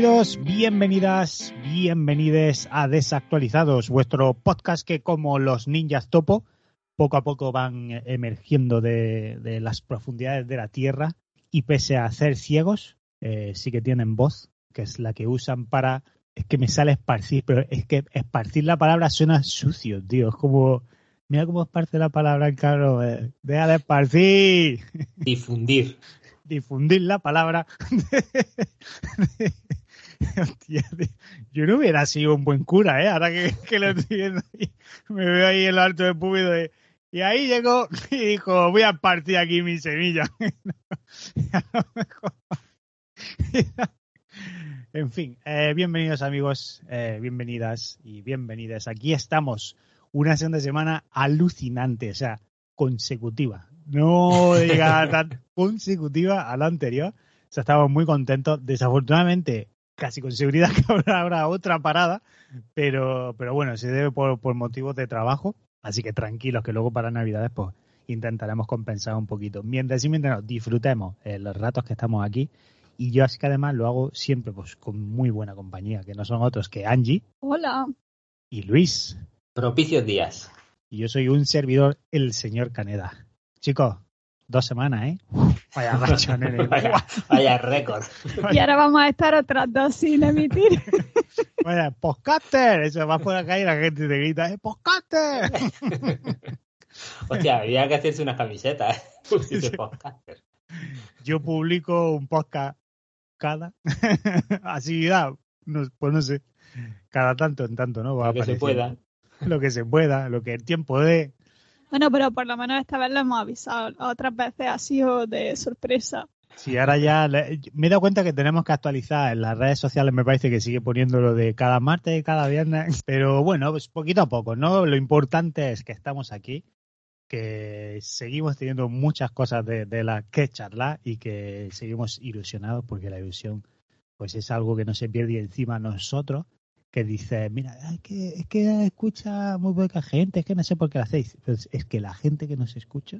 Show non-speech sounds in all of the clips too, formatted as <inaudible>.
bienvenidos, bienvenidas, bienvenides a Desactualizados, vuestro podcast que como los ninjas topo, poco a poco van emergiendo de, de las profundidades de la Tierra y pese a ser ciegos, eh, sí que tienen voz, que es la que usan para... Es que me sale esparcir, pero es que esparcir la palabra suena sucio, tío. Es como... Mira cómo esparce la palabra, caro. Eh. Deja de esparcir. Difundir. difundir la palabra. <laughs> Hostia, yo no hubiera sido un buen cura, ¿eh? Ahora que, que lo estoy viendo, ahí, me veo ahí en lo alto del público de, y ahí llegó y dijo, voy a partir aquí mi semilla. <laughs> en fin, eh, bienvenidos amigos, eh, bienvenidas y bienvenidas. Aquí estamos, una segunda semana alucinante, o sea, consecutiva no diga tan <laughs> consecutiva a la anterior. O sea, estamos muy contentos. Desafortunadamente, casi con seguridad <laughs> que habrá, habrá otra parada, pero, pero bueno, se debe por, por motivos de trabajo. Así que tranquilos, que luego para Navidades pues intentaremos compensar un poquito. Mientras y mientras nos disfrutemos eh, los ratos que estamos aquí. Y yo así que además lo hago siempre pues con muy buena compañía, que no son otros que Angie. Hola. Y Luis. Propicios días. Y yo soy un servidor, el señor Caneda. Chicos, dos semanas, ¿eh? Vaya <laughs> racha, nene. vaya, vaya récord. Y ahora vamos a estar otras dos sin emitir. <laughs> Vaya, podcaster. Eso va por acá y la gente te grita, ¡eh, podcaster! Hostia, habría que hacerse unas camisetas, ¿eh? <laughs> Podcaster. Yo publico un podcast cada. Así, da, no, pues no sé. Cada tanto en tanto, ¿no? Va Lo que se pueda. Lo que se pueda, lo que el tiempo dé. Bueno, pero por lo menos esta vez lo hemos avisado. Otras veces ha sido de sorpresa. Sí, ahora ya le, me he dado cuenta que tenemos que actualizar en las redes sociales, me parece que sigue poniendo lo de cada martes, cada viernes, pero bueno, pues poquito a poco, ¿no? Lo importante es que estamos aquí, que seguimos teniendo muchas cosas de, de las que charlar y que seguimos ilusionados porque la ilusión pues es algo que no se pierde y encima nosotros que dice, mira, es que, es que escucha muy poca gente, es que no sé por qué lo hacéis. Pues es que la gente que nos escucha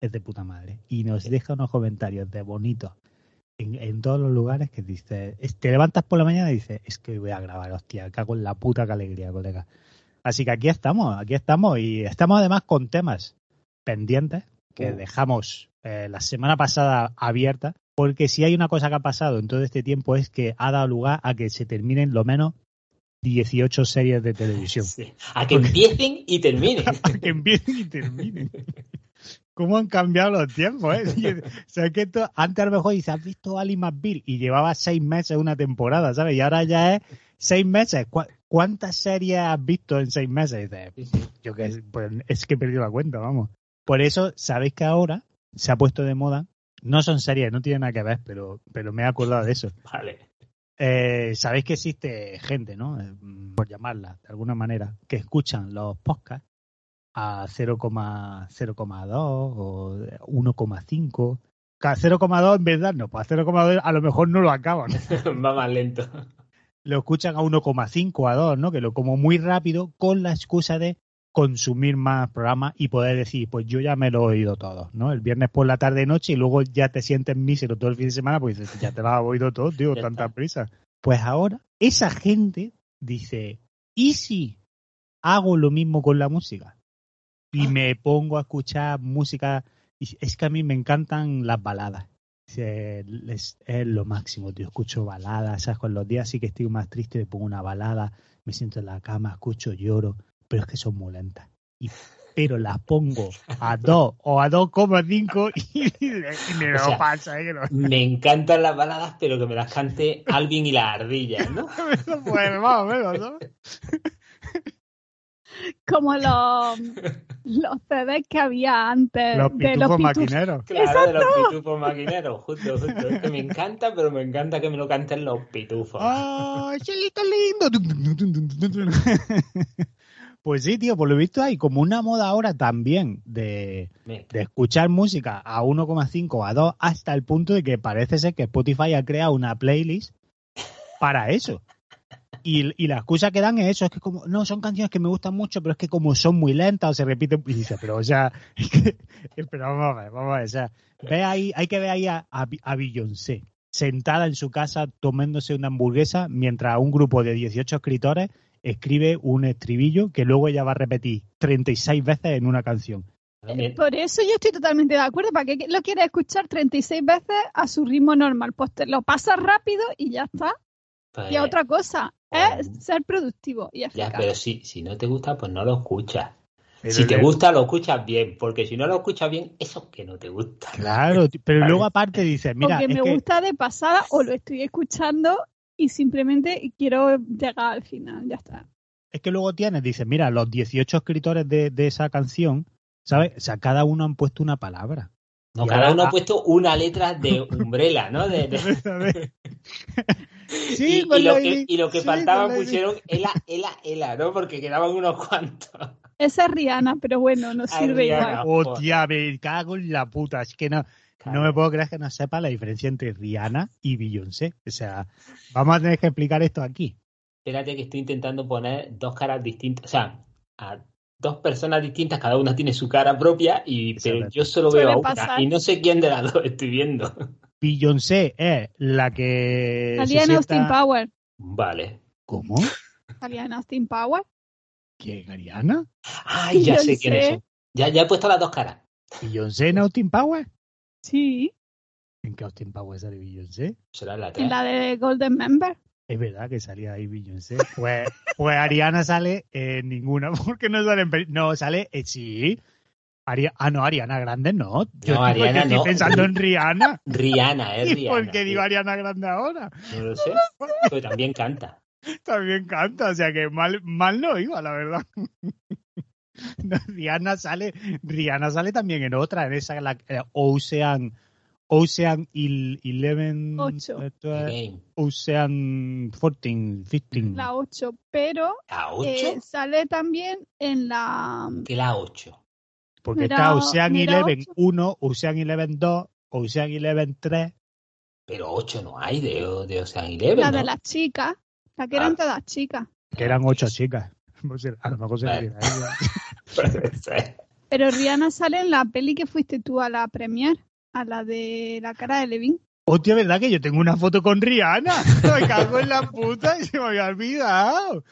es de puta madre y nos deja unos comentarios de bonitos en, en, todos los lugares que dice, te levantas por la mañana y dices, es que voy a grabar, hostia, cago en la puta que alegría, colega. Así que aquí estamos, aquí estamos y estamos además con temas pendientes que dejamos eh, la semana pasada abierta, porque si hay una cosa que ha pasado en todo este tiempo es que ha dado lugar a que se terminen lo menos 18 series de televisión. Sí. A que empiecen y terminen. <laughs> a que empiecen y terminen. ¿Cómo han cambiado los tiempos? Eh? o sea, que esto, antes a lo mejor dice, ¿has visto Ali McBeal? Y llevaba seis meses una temporada, ¿sabes? Y ahora ya es seis meses. ¿Cu ¿Cuántas series has visto en seis meses? Yo que pues, es que he perdido la cuenta, vamos. Por eso, ¿sabéis que ahora se ha puesto de moda? No son series, no tienen nada que ver, pero, pero me he acordado de eso. Vale. Eh, Sabéis que existe gente, ¿no? Eh, por llamarla de alguna manera, que escuchan los podcasts a 0,02 o 1,5. 0,2 en verdad no, pues a 0,2 a lo mejor no lo acaban. <laughs> Va más lento. lo escuchan a 1,5 a 2, ¿no? Que lo como muy rápido con la excusa de consumir más programas y poder decir, pues yo ya me lo he oído todo, ¿no? El viernes por la tarde noche y luego ya te sientes mísero todo el fin de semana, pues dices, ya te lo has oído todo, tío, tanta prisa. Pues ahora, esa gente dice, ¿y si hago lo mismo con la música? Y Ah. me pongo a escuchar música, y es que a mí me encantan las baladas. Es, es lo máximo, tío. Escucho baladas, ¿sabes? Con los días sí que estoy más triste, me pongo una balada, me siento en la cama, escucho, lloro, pero es que son muy lentas. Y, pero las pongo a 2 o a 2,5 y, y me lo O sea, pasa, ¿eh? No- Me encantan las baladas, pero que me las cante Alvin y las ardillas, ¿no? <laughs> pues más o menos, ¿no? Como los, los CDs que había antes Los de los maquineros. Claro, de los pitufos maquineros, justo, justo. Es que me encanta, pero me encanta que me lo canten los pitufos. ¡Ay, chelito lindo! Pues sí, tío, por lo visto hay como una moda ahora también de, de escuchar música a 1,5 a 2 hasta el punto de que parece ser que Spotify ha creado una playlist para eso. Y, y la excusa que dan es eso, es que como, no, son canciones que me gustan mucho, pero es que como son muy lentas o se repiten, y dice, pero o sea, <laughs> es que- pero vamos a ver, vamos a ver, o sea, ve ahí, hay que ver ahí a, a, a Beyoncé, sentada en su casa tomándose una hamburguesa, mientras un grupo de 18 escritores escribe un estribillo que luego ella va a repetir 36 veces en una canción. También- Por eso yo estoy totalmente de acuerdo. ¿Para qué lo quieres escuchar 36 veces a su ritmo normal? Pues te lo pasas rápido y ya está. pues, Y a otra cosa es Oh. ser productivo y ya, pero si, si no te gusta, pues no lo escuchas. Pero si te le- gusta, lo escuchas bien, porque si no lo escuchas bien, eso es que no te gusta. Claro, pero <laughs> luego aparte dice, mira, Porque es me que- gusta de pasada o lo estoy escuchando y simplemente quiero llegar al final. Ya está. es que luego tienes, dice, mira, los 18 escritores de, de esa canción, ¿sabes? O sea, cada uno han puesto una palabra. No, cada uno ha puesto una letra de umbrella, ¿no? De- de- <laughs> <laughs> sí, y, lo que, y lo que sí, pusieron ela, ela, ela, ¿no? Porque quedaban unos cuantos. Esa es Rihanna, pero bueno, no sirve Rihanna. igual. Hostia, me cago en la puta. Es que no, no me puedo creer que no sepa la diferencia entre Rihanna y Beyoncé. O sea, vamos a tener que explicar esto aquí. Espérate que estoy intentando poner dos caras distintas, o sea, a dos personas distintas, cada una tiene su cara propia, y pero yo solo veo a una pasar. y no sé quién de las <laughs> dos estoy viendo. Beyoncé es la que. Salía en Austin Power. Vale. ¿Cómo? Salía en Austin Power. ¿Quién, Ariana? Ay, ya sé quiénes son. Ya, ya he puesto las dos caras. ¿Beyoncé en Austin Power? Sí, ¿En qué Austin Power sale Beyoncé? Será la en tres. la de Golden Member. Es verdad que salía ahí Beyoncé. Pues, pues Ariana sale en ninguna, <laughs> porque no sale en peli- No, sale, eh, sí. Ari- ah, no, Ariana Grande no. Yo No, estoy, Ariana estoy no. pensando en Rihanna. <laughs> Rihanna, es <laughs> ¿Y Rihanna. por qué digo Ariana Grande ahora? No lo sé, pero también canta. También canta, o sea que mal, mal no iba, la verdad. No, <laughs> Rihanna sale, Rihanna sale también en otra, en esa la eh, Ocean, Ocean il- Eleven, Ocho. esto es Game. Ocean 14, 15. La 8, pero ¿La 8? eh, sale también en la ¿Qué la 8? Porque Mira, está Ocean mira, Eleven ocho. 1, Ocean Eleven 2, Ocean Eleven 3. Pero 8 no hay de, de Ocean Eleven, la ¿no? de las chicas, la que eran Ah. todas chicas. Que eran ocho chicas. <laughs> No sé, A lo mejor se <laughs> Pero Rihanna sale en la peli que fuiste tú a la premier, a la de la cara de Levin. Hostia, ¿verdad que yo tengo una foto con Rihanna? <laughs> Me cago en la puta y se me había olvidado.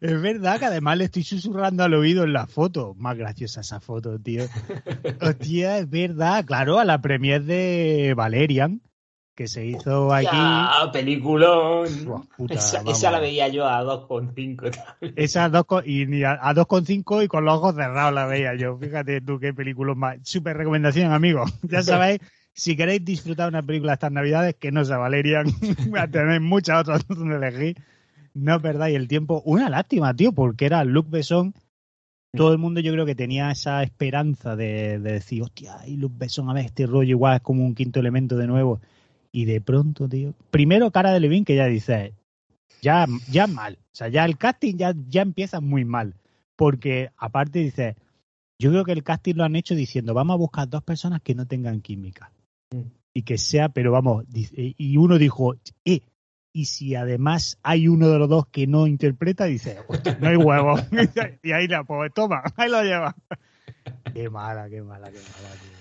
Es verdad que además le estoy susurrando al oído en la foto. Más graciosa esa foto, tío. <laughs> Hostia, es verdad. Claro, a la premier de Valerian, que se hizo aquí. Ya, peliculón. Puta, esa, esa la veía yo a 2,5 también. Esas dos co- y ni a, a 2,5 y con los ojos cerrados la veía yo. Fíjate tú qué película más. Súper recomendación, amigos. <laughs> Ya sabéis, si queréis disfrutar una película estas navidades, que no sea Valerian, <laughs> tenéis muchas otras donde elegir. No perdáis el tiempo. Una lástima, tío, porque era Luc Besson. Todo el mundo yo creo que tenía esa esperanza de, de decir, hostia, y Luc Besson, a ver, este rollo igual es como un quinto elemento de nuevo. Y de pronto, tío. Primero, cara de Levin, que ya dice, ya, ya mal. O sea, ya el casting ya, ya empieza muy mal. Porque aparte dice, yo creo que el casting lo han hecho diciendo, vamos a buscar dos personas que no tengan química. Mm. Y que sea, pero vamos, dice- y uno dijo, eh, y si además hay uno de los dos que no interpreta, dice, "Hostia, no hay huevo. <laughs> y ahí la pues toma, ahí lo lleva. qué mala, qué mala, qué mala, mala.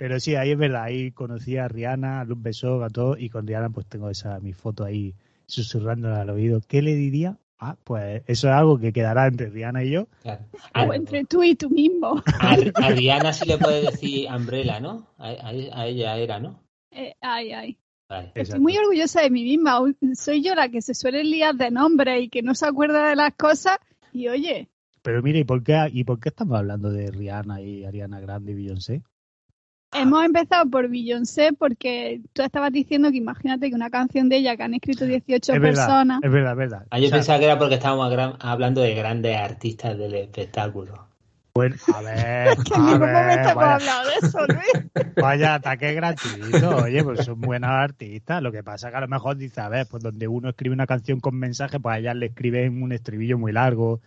Pero sí, ahí es verdad, ahí conocí a Rihanna, un beso a todos, y con Rihanna pues tengo esa mi foto ahí susurrándole al oído. ¿Qué le diría? Ah, pues eso es algo que quedará entre Rihanna y yo. Claro. A, O entre tú y tú mismo. a- a Rihanna sí le puede decir Umbrella, ¿no? A, a- a ella era, ¿no? Eh, ay, ay. Vale. Estoy muy orgullosa de mí misma. Soy yo la que se suele liar de nombre y que no se acuerda de las cosas. Y oye, Pero mire, ¿y por qué, y por qué estamos hablando de Rihanna y Ariana Grande y Beyoncé? Hemos empezado por Beyoncé porque tú estabas diciendo que imagínate que una canción de ella que han escrito 18 es verdad, personas. es verdad, es verdad. Ah, yo O sea, pensaba que era porque estábamos gran- hablando de grandes artistas del espectáculo. bueno, a <laughs> ver, Que en a ningún ver, momento hemos hablado de eso, Luis. <laughs> vaya ataque gratuito. Oye, pues son buenas artistas. Lo que pasa que a lo mejor dice, a ver, pues donde uno escribe una canción con mensaje, pues a ellas le escriben un estribillo muy largo.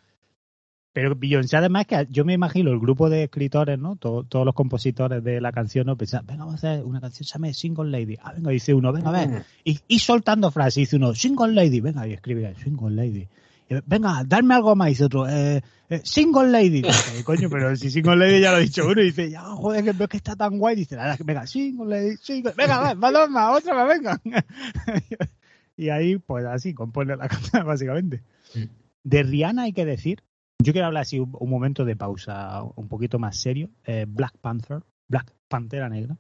Pero Beyoncé, además, que yo me imagino el grupo de escritores, ¿no? Todo- todos los compositores de la canción, ¿no? Pensaban, venga, vamos a hacer una canción, se llama Single Lady. Ah, venga, dice uno, venga, a ver. Y, y soltando frases, dice uno, Single Lady, venga, y escribe Single Lady. Y, venga, darme algo más, dice otro, eh, eh, Single Lady. Dice, coño, pero si Single Lady ya lo ha dicho uno, y dice, ya, joder, que que está tan guay. Dice, nada, venga, Single Lady, Single Venga, va, más, otra más, venga. <laughs> y ahí, pues así, compone la canción, <laughs> básicamente. Mm. De Rihanna hay que decir, yo quiero hablar así un, un momento de pausa, un poquito más serio. Eh, Black Panther, Black Pantera Negra.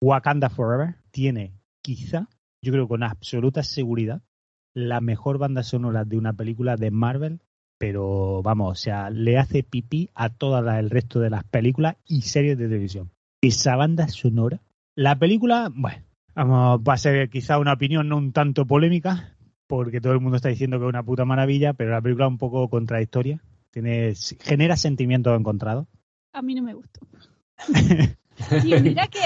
Wakanda Forever tiene quizá, yo creo con absoluta seguridad, la mejor banda sonora de una película de Marvel, pero vamos, o sea, le hace pipí a todas las- el resto de las películas y series de televisión. Esa banda sonora, la película, bueno, vamos, va a ser quizá una opinión no un tanto polémica, porque todo el mundo está diciendo que es una puta maravilla, pero la película es un poco contradictoria, tiene, genera sentimientos encontrados. A mí no me gustó. <laughs> Tío, mira que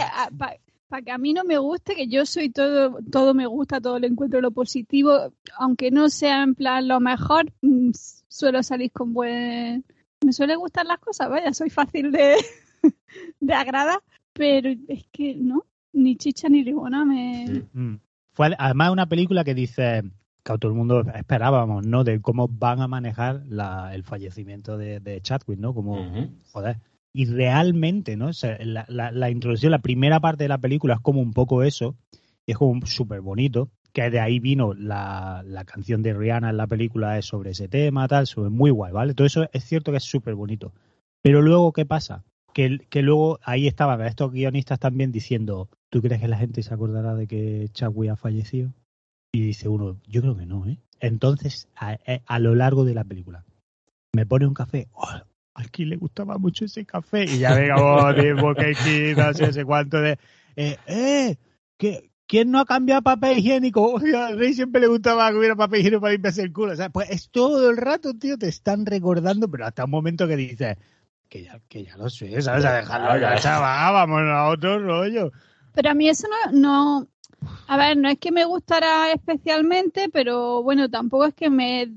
para que a mí no me guste, que yo soy todo, todo me gusta, todo lo encuentro lo positivo, aunque no sea en plan lo mejor, mm, suelo salir con buen... Me suelen gustar las cosas, vaya, soy fácil de, <laughs> de agradar, pero es que no, ni chicha ni limona me... Mm. Fue además una película que dice que todo el mundo esperábamos, ¿no? De cómo van a manejar la- el fallecimiento de, de Chadwick, ¿no? Como, joder. Y realmente, ¿no? O sea, la, la- la introducción, la primera parte de la película es como un poco eso, y es como súper bonito, que de ahí vino la, la canción de Rihanna en la película es sobre ese tema, tal, sobre muy guay, ¿vale? Todo eso es cierto que es súper bonito. Pero luego, ¿qué pasa? Que, que luego ahí estaban estos guionistas también diciendo, ¿tú crees que la gente se acordará de que Chadwick ha fallecido? Y dice uno, yo creo que no, ¿eh? Entonces, a, a- a lo largo de la película, me pone un café, oh, a Kim le gustaba mucho ese café, y ya venga, <laughs> oh, tipo, que no sé, sé cuánto de, eh, eh, ¿qué- ¿quién no ha cambiado papel higiénico? <laughs> Al rey siempre le gustaba que hubiera papel higiénico para limpiarse el culo, o sea, pues es todo el rato, tío, te están recordando, pero hasta un momento que dices, que ya, que ya lo sé, ¿sabes? A dejarlo ya, chaval, vámonos a otro rollo. Pero a mí eso no, no, a ver, no es que me gustara especialmente, pero bueno, tampoco es que me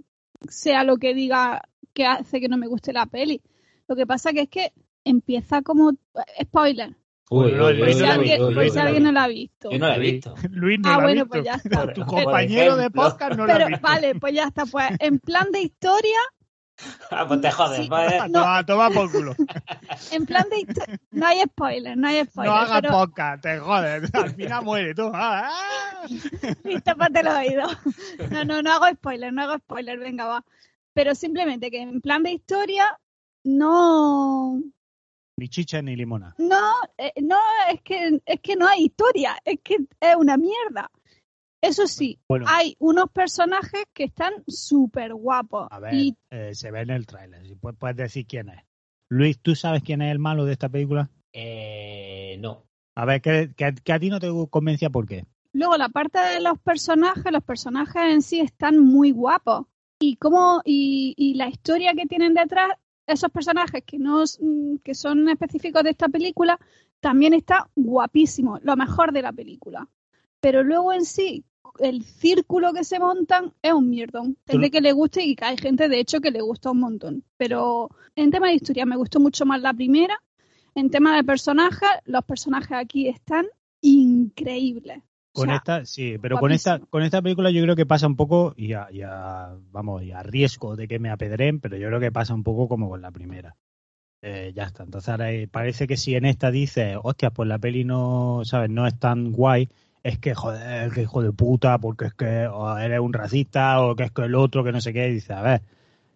sea lo que diga que hace que no me guste la peli. Lo que pasa que es que empieza como spoiler, Uy, por uy, si alguien, no la ha visto. Yo no la he visto. <laughs> Luis no Ah, lo ha bueno, visto. pues ya está. Tu compañero de podcast no lo ha Pero visto. vale, pues ya está. Pues en plan de historia, Ah, pues te jodes. Sí. pues, A tomar- a tomar por culo. <laughs> en plan de no hay spoiler, no hay spoiler. No hagas pero podcast, te jodes. Al final muere tú. Ah, <laughs> ah. listo para el oído. No, no, no hago spoiler, no hago spoiler, venga, va. Pero simplemente que en plan de historia, no, Ni chicha ni limona. no, eh, no, es que, es que no hay historia, es que es una mierda. Eso sí, Bueno, hay unos personajes que están súper guapos. a ver, Y eh, se ve en el tráiler. Si puedes, puedes decir quién es. Luis, ¿tú sabes quién es el malo de esta película? Eh, no. A ver, que, que- que a ti no te convencía por qué. luego la parte de los personajes, los personajes en sí están muy guapos. Y cómo, y, y la historia que tienen detrás, esos personajes que no mm, que son específicos de esta película, también está guapísimo, lo mejor de la película. Pero luego en sí, el círculo que se montan es un mierdón. Gente que le guste y que hay gente, de hecho, que le gusta un montón. Pero en tema de historia me gustó mucho más la primera. En tema de personajes, los personajes aquí están increíbles. Con O sea, esta, sí, pero con esta, con esta película yo creo que pasa un poco, y a, y a- vamos, y a riesgo de que me apedreen, pero yo creo que pasa un poco como con la primera. Eh, ya está. Entonces ahora eh, parece que si en esta dices, hostia, pues la peli no, ¿sabes? No es tan guay, es que, joder, que hijo de puta, porque es que o eres un racista, o que es que el otro, que no sé qué, y dice, a ver,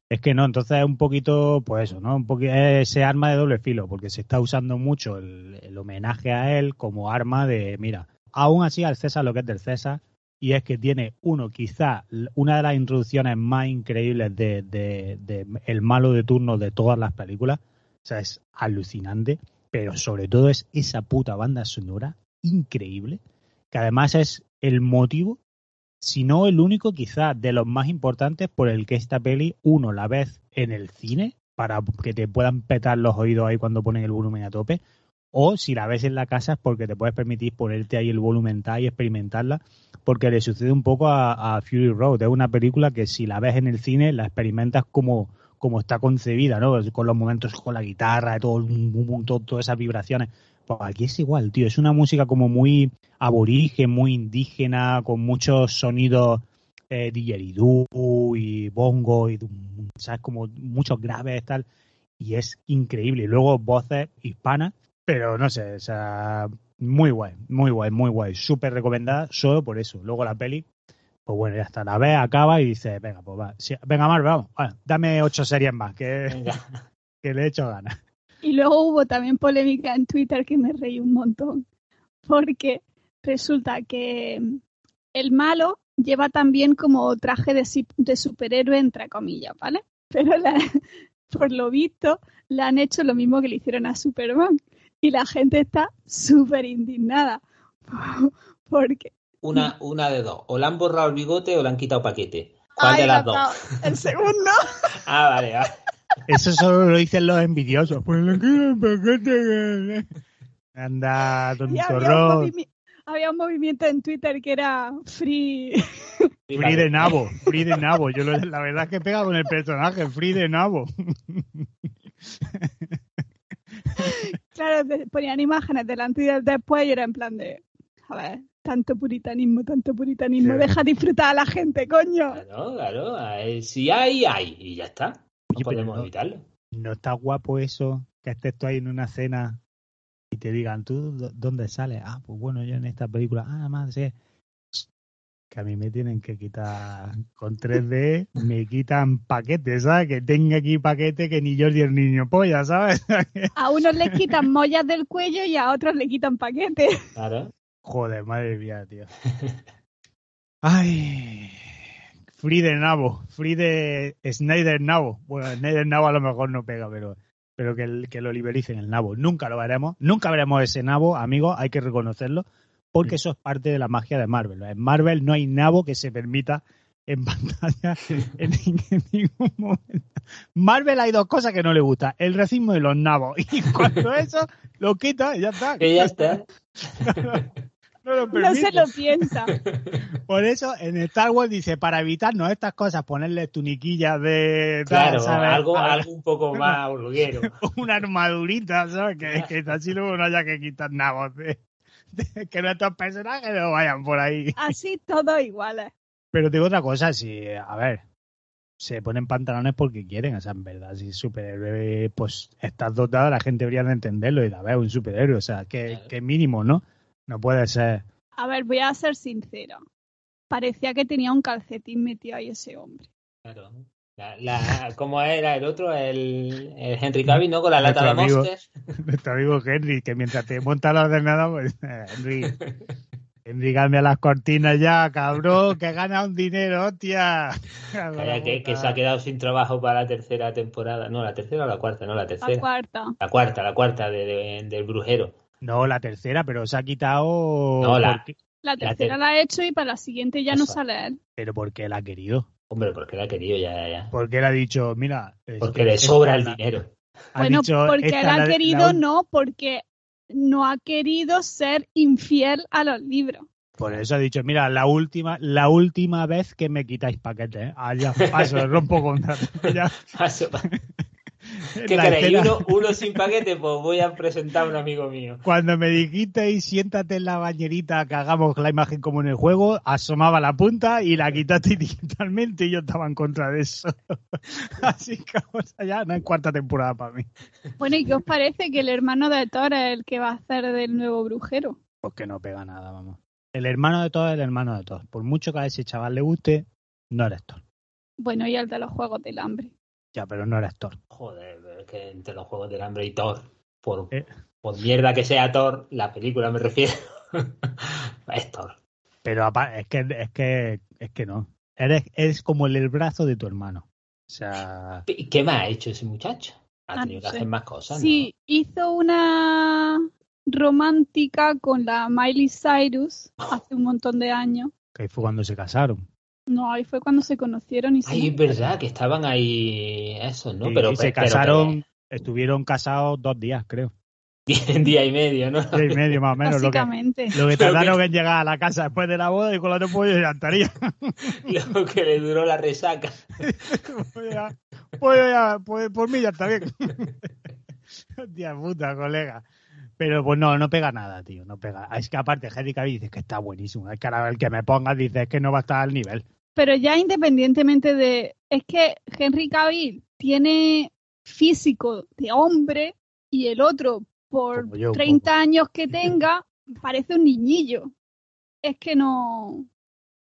es que no, entonces es un poquito, pues eso, ¿no? Un poquito ese arma de doble filo, porque se está usando mucho el, homenaje a él como arma de, mira, aún así al César lo que es del César, y es que tiene uno, quizá una de las introducciones más increíbles de, de- de el malo de turno de todas las películas, o sea, es alucinante, pero sobre todo es esa puta banda sonora increíble, que además es el motivo si no el único quizá de los más importantes por el que esta peli, uno, la ves en el cine, para que te puedan petar los oídos ahí cuando ponen el volumen a tope, o si la ves en la casa es porque te puedes permitir ponerte ahí el volumen y experimentarla, porque le sucede un poco a, Fury Road, es una película que si la ves en el cine la experimentas como, como está concebida, ¿no? Con los momentos con la guitarra, todo, todo- todas esas vibraciones. Pues aquí es igual, tío, es una música como muy aborigen, muy indígena, con muchos sonidos eh, y bongo y sabes como muchos graves tal. Y es increíble. Y luego voces hispanas pero no sé o sea muy guay muy guay muy guay. Súper recomendada solo por eso. Luego la peli pues bueno ya está. La ves acaba y dices venga pues va Sí, venga Mar vamos Bueno, dame ocho series más que, <laughs> que le he hecho ganas Y luego hubo también polémica en Twitter que me reí un montón, porque resulta que mm, el malo lleva también como traje de, de superhéroe, entre comillas, ¿vale? <laughs> Pero la- por lo visto le han hecho lo mismo que le hicieron a Superman y la gente está súper indignada <laughs> porque... Una, <laughs> una de dos. O le han borrado el bigote o le han quitado paquete. ¿Cuál Ay, de las la- dos? El segundo. Ah, vale, vale. Eso solo lo dicen los envidiosos pues le quiero anda Y había había un movimiento en Twitter que era free Free de nabo, free de nabo. Yo lo- la verdad es que pega con el personaje, free de nabo. Claro, ponían imágenes delante y del después y era en plan de, a ver, tanto puritanismo, tanto puritanismo, Sí. deja disfrutar a la gente, coño. Claro, claro. Si hay, hay. Y ya está. No Oye, pero podemos no- evitarlo. ¿No está guapo eso? Que estés tú ahí en una cena y te digan, ¿tú dó- dónde sales? Ah, pues bueno, yo en esta película, ah, más, sí. Que a mí me tienen que quitar con 3D, me quitan paquetes, ¿sabes? Que tenga aquí paquete que ni yo ni el niño polla, ¿sabes? A unos les quitan mollas del cuello y a otros le quitan paquetes. Claro. Joder, madre mía, tío. Ay. Free de Nabo, free de Snyder Nabo. Bueno, Snyder Nabo a lo mejor no pega, pero, pero que, el- que lo libericen el Nabo. Nunca lo veremos, nunca veremos ese Nabo, amigos, hay que reconocerlo, porque eso es parte de la magia de Marvel. En Marvel no hay Nabo que se permita en <laughs> pantalla en, en ningún momento. Marvel hay dos cosas que no le gusta, el racismo y los nabos. Y cuando <laughs> eso lo quita, ya está. Que ya está. <laughs> No lo <laughs> No se lo piensa. <laughs> Por eso en Star Wars dice, para evitarnos estas cosas, ponerle tuniquillas de... Claro, ¿sabes? algo, algo un poco <laughs> más hormiguero. Una armadurita, ¿sabes? Que, que así luego no haya que quitar nada. de- de que nuestros personajes no vayan por ahí. Así todos iguales. Pero te digo otra cosa, si, a ver, se ponen pantalones porque quieren, o sea, en verdad, si superhéroe, pues estás dotado, la gente debería de entenderlo y de, a ver, un superhéroe, o sea, que, Claro. que mínimo, ¿no? No puede ser. A ver, voy a ser sincero. Parecía que tenía un calcetín metido ahí ese hombre. Claro. La, la, ¿Cómo era el otro? El, el Henry Cavill, ¿no? Con la lata de amigo. Monster. <laughs> Nuestro amigo Henry, que mientras te monta la ordenada, pues, eh, Henry, <laughs> Henry cambia las cortinas ya, cabrón, que gana un dinero, hostia. Calla, que, que se ha quedado sin trabajo para la tercera temporada. No, la tercera o la cuarta, no, la La tercera. cuarta. La cuarta, la cuarta de, de- del brujero. No, la tercera, pero se ha quitado. No, la- tercera ter- la ha hecho y para la siguiente ya no sale él. Pero porque la ha querido. Hombre, porque la ha querido ya, ya, ya. Porque él ha dicho, mira. Porque que le sobra el la- dinero. ha Bueno, dicho, porque él ha la- querido, no, porque no ha querido ser infiel a los libros. Por eso ha dicho, mira, la última, la última vez que me quitáis paquetes, ¿eh? Ah, ya, paso, <laughs> rompo contrato. Ya, Paso, <laughs> ¿Qué la queréis? escena- Uno, uno sin paquete, pues voy a presentar a un amigo mío. Cuando me dijisteis siéntate en la bañerita que hagamos la imagen como en el juego, asomaba la punta y la quitaste <laughs> digitalmente y yo estaba en contra de eso. <laughs> Así que vamos allá, no es cuarta temporada para mí. Bueno, ¿y qué os parece que el hermano de Thor es el que va a hacer del nuevo brujero? Porque no pega nada, vamos. El hermano de todos es el hermano de todos. Por mucho que a ese chaval le guste, no eres Thor. Bueno, y el de los Juegos del Hambre. Ya, pero no eres Thor. Joder, pero es que entre los Juegos del Hambre y Thor, por, Eh. por mierda que sea Thor, la película me refiero, <laughs> es Thor. Pero es que, es que, es que no. Eres, eres como el, el brazo de tu hermano. O sea, ¿Y ¿Qué más ha hecho ese muchacho? Ha Ah, tenido no que sé. hacer más cosas, Sí, hizo una romántica con la Miley Cyrus hace un montón de años. que fue cuando se casaron. No, ahí fue cuando se conocieron y ¿no? se Ay, es verdad que estaban ahí, eso, ¿no? Y- pero y se pero- casaron, estuvieron casados dos días, creo. día y medio, ¿no? Día y medio más o menos. Lo que, básicamente. lo que <laughs> tardaron que- en llegar a la casa después de la boda y con la de pollo ya estaría. <laughs> Lo que le duró la resaca. pues ya, pues ya, pues por mí ya está bien. <laughs> Hostia puta, colega. Pero pues no, no pega nada, tío, no pega. Es que aparte Henry Cavill dice que está buenísimo. Es que ahora el que me pongas dice que no va a estar al nivel. Pero ya independientemente de... Es que Henry Cavill tiene físico de hombre y el otro, por yo un 30 años que <laughs> tenga, parece un niñillo. Es que no...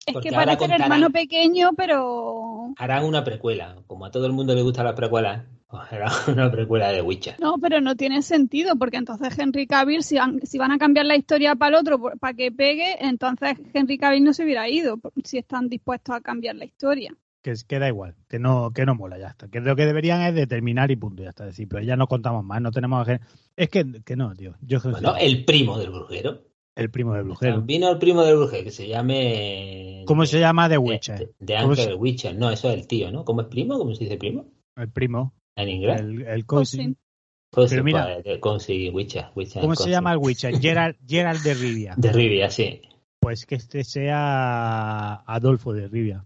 Es Porque que parece el hermano pequeño, pero... Harán una precuela. Como a todo el mundo le gustan las precuelas, pues harán <laughs> una precuela de Witcher. No, pero no tiene sentido, porque entonces Henry Cavill, si van, si van a cambiar la historia para el otro, para que pegue, entonces Henry Cavill no se hubiera ido, por- si están dispuestos a cambiar la historia. Que, da igual, que no, que no mola, ya está. Que lo que deberían es determinar y punto, ya está. Decir, pero ya no contamos más, no tenemos que... Es que, que no, tío. Yo Bueno, el primo del brujero. El primo del brujero. Vino el primo del brujero, que se llame... ¿Cómo se llama The De, Witcher? de- de ¿Cómo Ángel se- Witcher. No, eso es el tío, ¿no? ¿Cómo es primo? ¿Cómo se dice primo? El primo, En inglés. el, el cousin. Cousin. Cousin, pero mira- pues, de Cousin, Witcher, Witcher, ¿Cómo se cousin. llama el Witcher? Gerald, Gerald de Rivia. De Rivia, sí. Pues que este sea Adolfo de Rivia,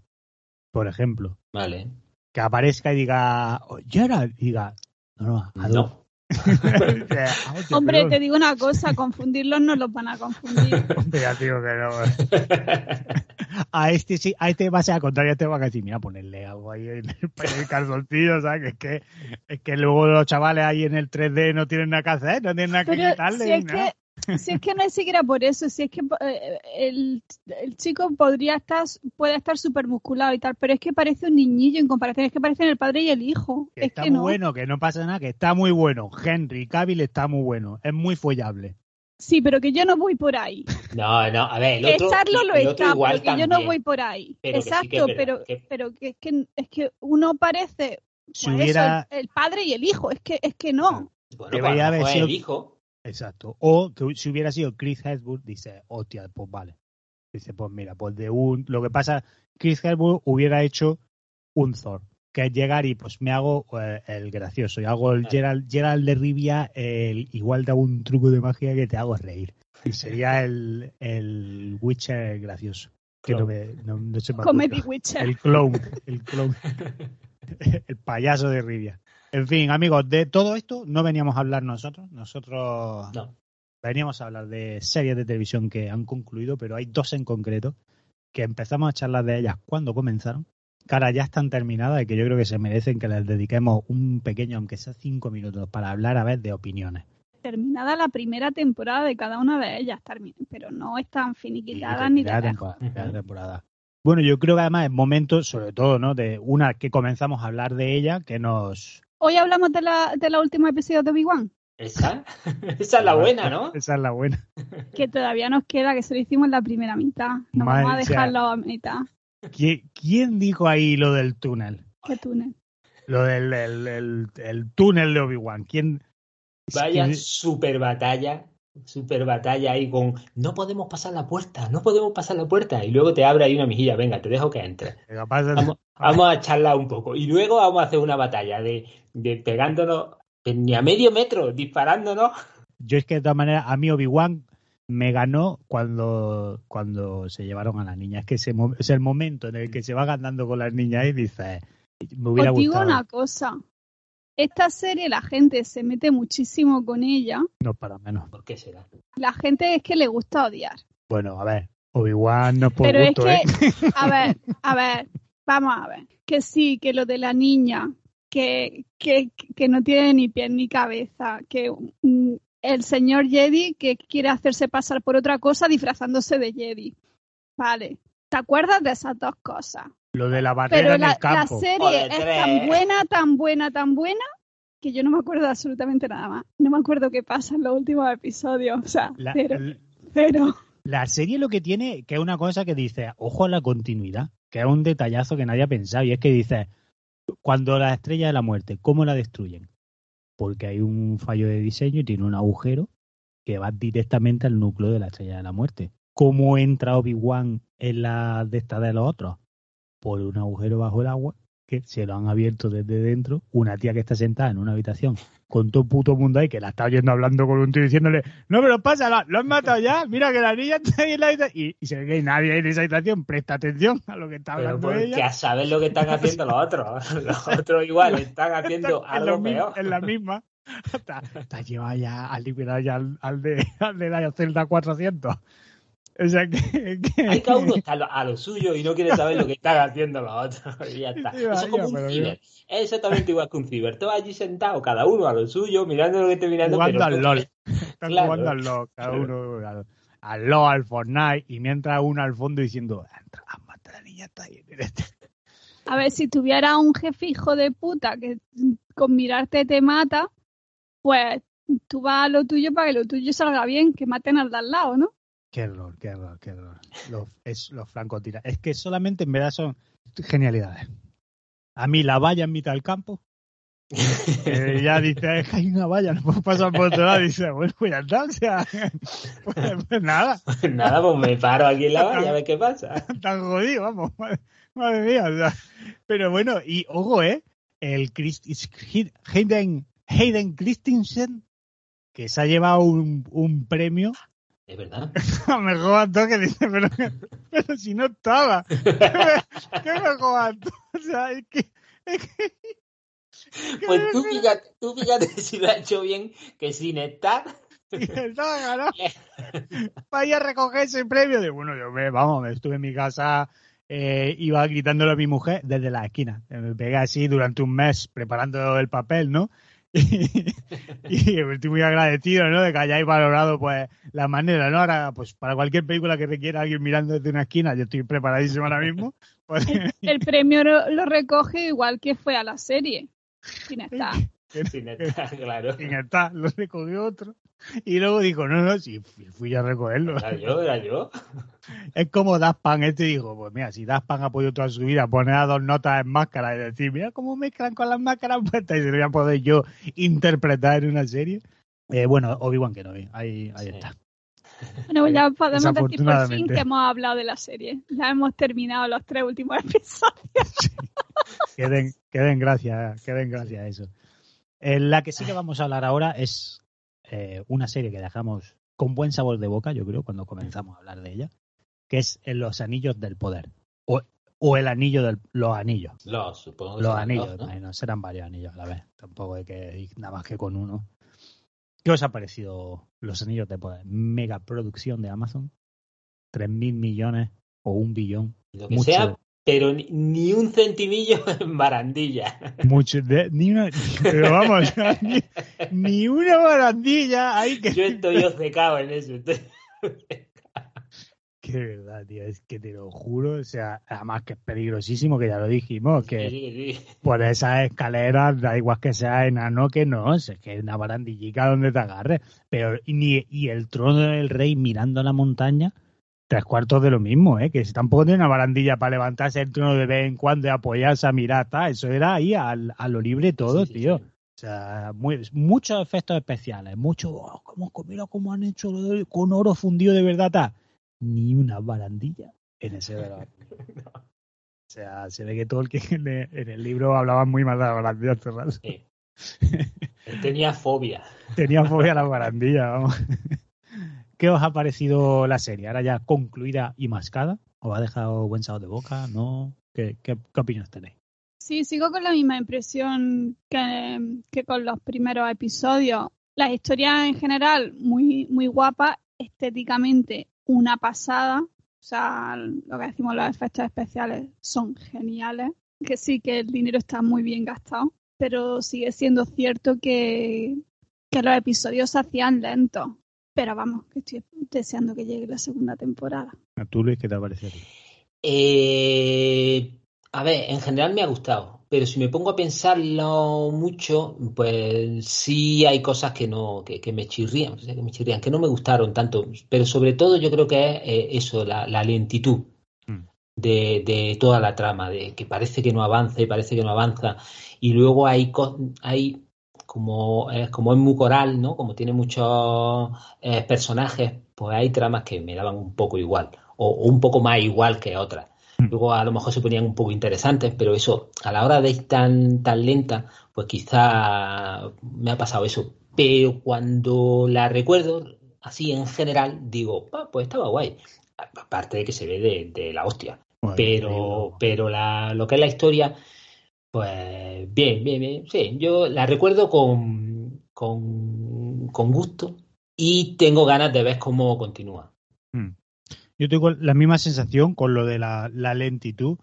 por ejemplo. Vale. Que aparezca y diga, oh, Gerald, diga, no, no, Adolfo. No. <laughs> Hombre, te digo una cosa, confundirlos no los van a confundir. <laughs> Hombre, ya digo que no. <laughs> A este sí, a este va a ser al contrario, a este va a decir, mira, ponerle algo ahí en el, calzoncillo, ¿sabes? Que es que, es que luego los chavales ahí en el 3D no tienen nada que hacer, no tienen nada que Pero quitarle. si es, ni nada. que, si es que no es siquiera por eso, si es que eh, el, el chico podría estar, puede estar súper musculado y tal, pero es que parece un niñillo en comparación, es que parecen el padre y el hijo. Que es está que muy no. bueno, que no pasa nada, que está muy bueno. Henry Cavill está muy bueno, es muy follable. Sí, pero que yo no voy por ahí. No, no, a ver, el Que otro, estarlo lo el otro está, igual pero que yo no voy por ahí. Pero que sí Exacto, que es verdad, pero, que- pero que es que es que uno parece Si pues hubiera, eso, el, el padre y el hijo, es que es que no. Bueno, Debería haber sido- el hijo. Exacto. O que si hubiera sido Chris Hemsworth, dice, hostia, pues vale. Dice, pues mira, pues de un. Lo que pasa, Chris Hemsworth hubiera hecho un Thor, que es llegar y pues me hago eh, el gracioso, y hago el. Gerald, Gerald de Rivia, el, igual te hago un truco de magia que te hago reír. Y <laughs> sería el, el Witcher gracioso. Que no, me, no, no se me Comedy. Witcher. El clown, el clown, <laughs> el payaso de Rivia. En fin, amigos, de todo esto no veníamos a hablar nosotros. Nosotros No. veníamos a hablar de series de televisión que han concluido, pero hay dos en concreto que empezamos a charlar de ellas cuando comenzaron. Que ahora ya están terminadas y que yo creo que se merecen que les dediquemos un pequeño, aunque sea cinco minutos, para hablar a ver de opiniones. Terminada la primera temporada de cada una de ellas, pero no están finiquitadas Y ni de temporada, Ujú. temporada. Bueno, yo creo que además es momento, sobre todo, ¿no? De una que comenzamos a hablar de ella, que nos. Hoy hablamos de la, de la última episodio de Obi-Wan, Esa, <laughs> esa es la buena, ¿no? <laughs> Esa es la buena. que todavía nos queda, que se lo hicimos en la primera mitad. Madre vamos a dejarlo a mitad. ¿Quién, quién dijo ahí lo del túnel? Qué túnel. Lo del el, el- el túnel de Obi-Wan. ¿Quién? Vaya que- super batalla, super batalla ahí con no podemos pasar la puerta, no podemos pasar la puerta. Y luego te abre ahí una mejilla, venga, te dejo que. Venga, pasa- Vamos, vamos a charlar un poco. Y luego vamos a hacer una batalla de, de pegándonos pues, ni a medio metro, disparándonos. Yo es que de todas maneras, a mí Obi-Wan me ganó cuando, cuando se llevaron a la niña. Es que ese es el momento en el que se va ganando con las niñas y dices, me hubiera Os digo gustado. una cosa. esta serie la gente se mete muchísimo con ella. No para menos. ¿Por qué será? La gente es que le gusta odiar. Bueno, a ver, Obi-Wan no es por Pero gusto, es ¿eh? que, a ver, a ver, vamos a ver. Que sí, que lo de la niña, que, que, que no tiene ni pie ni cabeza, que mm, el señor Jedi que quiere hacerse pasar por otra cosa disfrazándose de Jedi. Vale. ¿Te acuerdas de esas dos cosas? Lo de la barrera Pero en la, el campo. la serie es tan buena, tan buena, tan buena, que yo no me acuerdo absolutamente nada más. No me acuerdo qué pasa en los últimos episodios. O sea, La, cero. La serie lo que tiene, que es una cosa que dice, ojo a la continuidad, que es un detallazo que nadie ha pensado, y es que dice, cuando la estrella de la muerte, ¿cómo la destruyen? Porque hay un fallo de diseño y tiene un agujero que va directamente al núcleo de la estrella de la muerte. ¿Cómo entra Obi-Wan en la de de los otros? Por un agujero bajo el agua que se lo han abierto desde dentro. Una tía que está sentada en una habitación con todo puto mundo ahí que la está oyendo hablando con un tío diciéndole no, pero pasa, lo han matado ya, mira que la niña está ahí en la habitación. Y, y se ve que hay nadie ahí en esa habitación, presta atención a lo que está hablando ella. a saber lo que están haciendo los otros. <laughs> <laughs> Los otros igual están haciendo en, algo peor. en la misma. <laughs> Está, está llevado ya, al liberado ya al, al de, al de la Zelda 400. O sea que... que- Ahí cada uno <laughs> está a lo, suyo y no quiere saber lo que están haciendo los otros. <laughs> Y ya está. Sí, Eso es como un ciber. Es exactamente igual que un ciber. Todos allí sentados, cada uno a lo suyo, mirando lo que esté mirando. jugando pero al LOL. <laughs> Están Claro. jugando al LOL, cada uno al, al LOL, al Fortnite, y mientras uno al fondo diciendo, entra, ah, mata a la niña, está ahí. A ver, si tuviera un jefe hijo de puta que con mirarte te mata, pues tú vas a lo tuyo para que lo tuyo salga bien, que maten al de al lado, ¿no? Qué error, qué error, qué error. Los, es, los francotiras. Es que solamente en verdad son genialidades. A mí la valla en mitad del campo, que <laughs> ya dice, es que hay una valla, no puedo pasar por otro lado. Dice, bueno, pues ya está, o sea, <laughs> pues, pues nada, Nada, pues me paro aquí en la valla a ver qué pasa. <laughs> tan jodido, vamos, madre, madre mía. o sea. pero bueno, y ojo, ¿eh? El Christ, Hayden, Hayden Christensen, que se ha llevado un, un premio Es verdad. a mejor actor que dice, pero, pero si no estaba. <laughs> ¿Qué, me- qué mejor actor? O sea, es que. Es que Pues tú fíjate, tú fíjate <laughs> si lo ha hecho bien, que sin estar. <laughs> estaba ganado. Para ir a recoger ese premio. De bueno, yo me, vamos, me estuve en mi casa, eh, iba gritándole a mi mujer desde la esquina. Me pegué así durante un mes preparando el papel, ¿no? <laughs> Y, y estoy muy agradecido, ¿no? De que hayáis valorado, pues, la manera, ¿no? Ahora, pues, para cualquier película que requiera alguien mirando desde una esquina, yo estoy preparadísimo ahora mismo. Pues, El premio lo, lo recoge igual que fue a la serie, sin <laughs> estar. Sin <laughs> estar, claro. sin estar, lo recogió otro. Y luego dijo, no, no, si fui, fui a recogerlo. Era yo, era yo. <laughs> Es como Daft Punk, este dijo, pues mira, si Daft Punk ha podido toda su vida poner a dos notas en máscara y decir, mira cómo mezclan con las máscaras puestas y se lo voy a poder yo interpretar en una serie. Eh, bueno, Obi-Wan Kenobi, ahí, ahí Sí. está. Bueno, ya podemos decir por fin Desafortunadamente. que hemos hablado de la serie. Ya hemos terminado los tres últimos <laughs> episodios. Queden, queden gracias, queden gracias a eso. Eh, la que sí que vamos a hablar ahora es eh, una serie que dejamos con buen sabor de boca, yo creo, cuando comenzamos a hablar de ella, que es en Los Anillos del Poder. O, o el anillo del los anillos. Los, supongo que Los anillos, ¿no? ay, no, serán varios anillos a la vez. Tampoco hay que ir nada más que con uno. ¿Qué os ha parecido Los Anillos del Poder? Mega producción de Amazon. Tres mil millones o un billón. Lo que Mucho. sea, pero ni, un centimillo <laughs> en barandilla. Mucho, de- ni una, pero vamos, <laughs> ni, ni una barandilla hay que... Yo estoy obcecado en eso. estoy- Que verdad, tío, es que te lo juro, o sea, además que es peligrosísimo, que ya lo dijimos, que Sí, sí, sí. por esas escaleras, da igual que sea enano que no, es que es una barandillica donde te agarres, pero ni y el trono del rey mirando la montaña, tres cuartos de lo mismo, ¿eh? que si tampoco tiene una barandilla para levantarse el trono de vez en cuando y apoyarse a mirar, eso era ahí al- a, lo libre todo, Sí, tío. sí. O sea, muy- muchos efectos especiales, mucho, oh, cómo, mira cómo han hecho con oro fundido de verdad. Ni una barandilla en ese <laughs> verano. O sea, se ve que todo el que <laughs> en el, en el libro hablaba muy mal de la barandilla rato. Sí. Él tenía fobia. <laughs> Tenía fobia a la barandilla, vamos. ¿Qué os ha parecido la serie? Ahora ya concluida y mascada. ¿Os ha dejado buen sabor de boca? ¿No? ¿Qué, qué, opiniones tenéis? Sí, sigo con la misma impresión que, que con los primeros episodios. La historia en general muy, muy guapa, estéticamente una pasada. O sea, lo que decimos, los efectos especiales son geniales. Que sí, que el dinero está muy bien gastado, pero sigue siendo cierto que, que los episodios se hacían lentos. Pero vamos, que estoy deseando que llegue la segunda temporada. ¿A tú, Luis, qué te ha parecido? Eh, a ver, en general me ha gustado, pero si me pongo a pensarlo mucho, pues sí hay cosas que no, que, que me chirrían, que me chirrían, que no me gustaron tanto, pero sobre todo yo creo que es eh, eso, la, la lentitud Mm. de, de toda la trama, de que parece que no avanza y parece que no avanza, y luego hay, co- hay como, es como es muy coral, ¿no? Como tiene muchos eh, personajes, pues hay tramas que me daban un poco igual, o, o un poco más igual que otras. Mm. Luego a lo mejor se ponían un poco interesantes, pero eso, a la hora de ir tan, tan lenta, pues quizá me ha pasado eso. Pero cuando la recuerdo, así en general, digo, "Pa, pues estaba guay. Aparte de que se ve de, de la hostia. Bueno, Pero, pero la, lo que es la historia, pues bien, bien, bien. Sí, yo la recuerdo con, con, con gusto y tengo ganas de ver cómo continúa. Mm. Yo tengo la misma sensación con lo de la, la lentitud,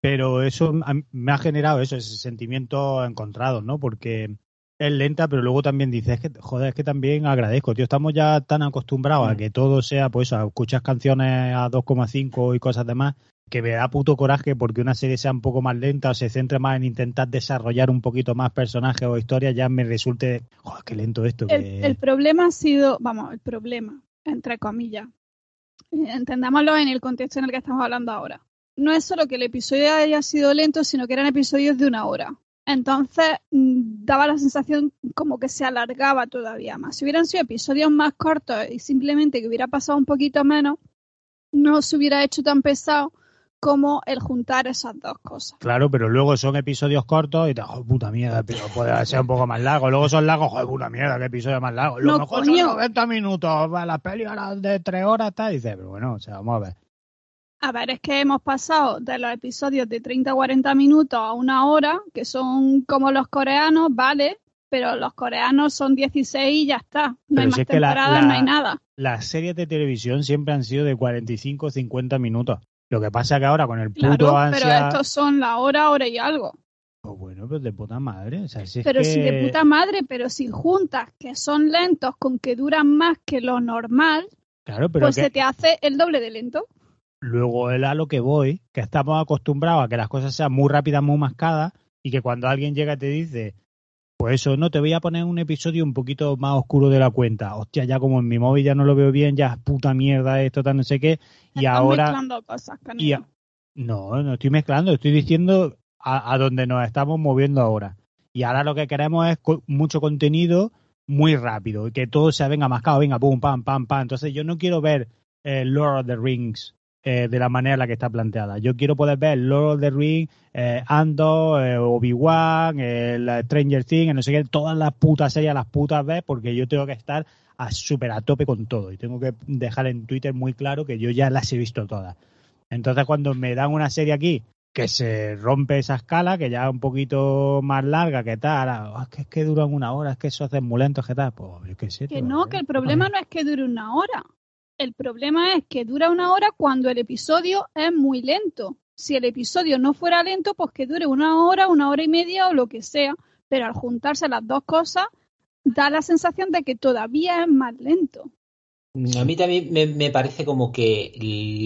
pero eso me ha generado eso, ese sentimiento encontrado, ¿no? Porque es lenta, pero luego también dices, es que, joder, es que también agradezco, tío, estamos ya tan acostumbrados a Mm. que todo sea, pues, a escuchar canciones a 2,5 y cosas demás, que me da puto coraje porque una serie sea un poco más lenta o se centre más en intentar desarrollar un poquito más personajes o historias, ya me resulte, joder, qué lento esto. El, que... el problema ha sido, vamos, el problema, entre comillas, entendámoslo en el contexto en el que estamos hablando ahora. No es solo que el episodio haya sido lento, sino que eran episodios de una hora. Entonces mm, daba la sensación como que se alargaba todavía más. Si hubieran sido episodios más cortos y simplemente que hubiera pasado un poquito menos, no se hubiera hecho tan pesado como el juntar esas dos cosas. Claro, pero luego son episodios cortos y te joder, puta mierda, pero puede ser un poco más largo. Luego son largos, joder, puta mierda, qué episodio más largo. Lo No, mejor coño. son 90 minutos, va, las pelis ahora de 3 horas, está. Y dices, pero bueno, o sea, vamos a ver. A ver, es que hemos pasado de los episodios de 30 o 40 minutos a una hora, que son como los coreanos, vale, pero los coreanos son 16 y ya está. No Pero hay si más la- temporadas, la- no hay nada. Las series de televisión siempre han sido de 45 o 50 minutos. Lo que pasa que ahora con el puto Claro, ansia... pero estos son la hora, hora y algo. Pues bueno, pues de puta madre. O sea, si es Pero que... si de puta madre, pero si juntas que son lentos con que duran más que lo normal, Claro, pero pues que se te hace el doble de lento. luego es a lo que voy, que estamos acostumbrados a que las cosas sean muy rápidas, muy mascadas, y que cuando alguien llega y te dice, pues eso, no, te voy a poner un episodio un poquito más oscuro de la cuenta. Hostia, ya como en mi móvil ya no lo veo bien, ya es puta mierda esto, tal, no sé qué. Y Estás ahora... mezclando cosas, Y a- No, no estoy mezclando, estoy diciendo a, a donde nos estamos moviendo ahora. Y ahora lo que queremos es co- mucho contenido muy rápido, y que todo se venga mascado, venga, pum, pam, pam, pam. Entonces yo no quiero ver eh, Lord of the Rings eh, de la manera en la que está planteada. Yo quiero poder ver Lord of the Rings, eh, Andor, eh, Obi-Wan, eh, la Stranger Things, no sé qué, todas las putas series, las putas ver, porque yo tengo que estar a súper a tope con todo. Y tengo que dejar en Twitter muy claro que yo ya las he visto todas. Entonces, cuando me dan una serie aquí que se rompe esa escala, que ya es un poquito más larga, que tal, ah, es que, es que duran una hora, es que eso hace muy lento, que tal, pues yo qué sé. Que no, eh, que el problema no es que dure una hora. El problema es que dura una hora cuando el episodio es muy lento. Si el episodio no fuera lento, pues que dure una hora, una hora y media o lo que sea. Pero al juntarse las dos cosas, da la sensación de que todavía es más lento. A mí también me, me parece como que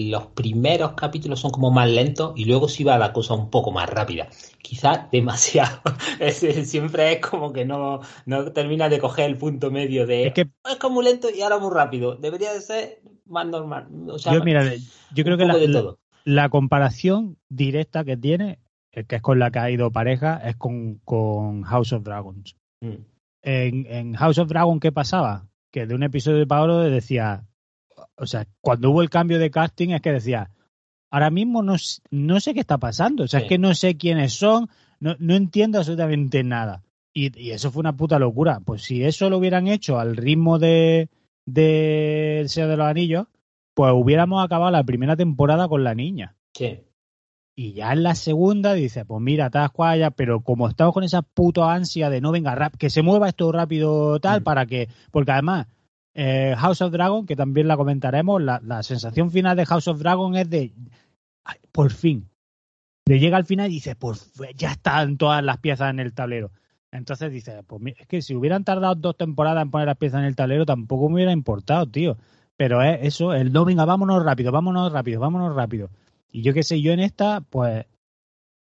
los primeros capítulos son como más lentos y luego sí va la cosa un poco más rápida. Quizás <laughs> demasiado. Es- siempre es como que no, no termina de coger el punto medio de Es que es como lento y ahora muy rápido. Debería de ser más normal. O sea, yo, mira, yo creo que la, comparación directa que tiene, eh, que es con la que ha ido pareja, es con, con House of Dragons. Mm. En, en House of Dragon, ¿qué pasaba? Que de un episodio de Pablo decía, o sea, cuando hubo el cambio de casting es que decía, ahora mismo no, no sé qué está pasando, o sea, Sí. es que no sé quiénes son, no, no entiendo absolutamente nada. Y, y eso fue una puta locura. Pues si eso lo hubieran hecho al ritmo de, de El Señor de los Anillos, pues hubiéramos acabado la primera temporada con la niña. Sí. Y ya en la segunda dice, pues mira, te cuaya, pero como estamos con esa puta ansia de no venga rap, que se mueva esto rápido tal, Mm. para que, porque además, eh, House of Dragon, que también la comentaremos, la, la sensación final de House of Dragon es de, ay, por fin, de llega al final y dice, pues ya están todas las piezas en el tablero. Entonces dice, pues es que si hubieran tardado dos temporadas en poner las piezas en el tablero, tampoco me hubiera importado, tío. Pero es eso, el no, venga, vámonos rápido, vámonos rápido, vámonos rápido. Y yo qué sé, yo en esta, pues,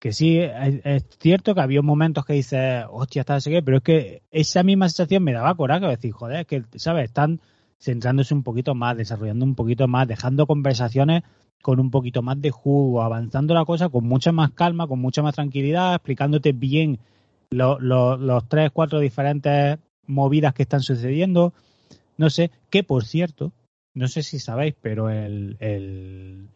que sí, es, cierto que había momentos que dices, hostia, está así que, pero es que esa misma sensación me daba coraje, decir, joder, es que, ¿sabes? Están centrándose un poquito más, desarrollando un poquito más, dejando conversaciones con un poquito más de jugo, avanzando la cosa con mucha más calma, con mucha más tranquilidad, explicándote bien lo- lo- los tres, cuatro diferentes movidas que están sucediendo. No sé, que por cierto, no sé si sabéis, pero el,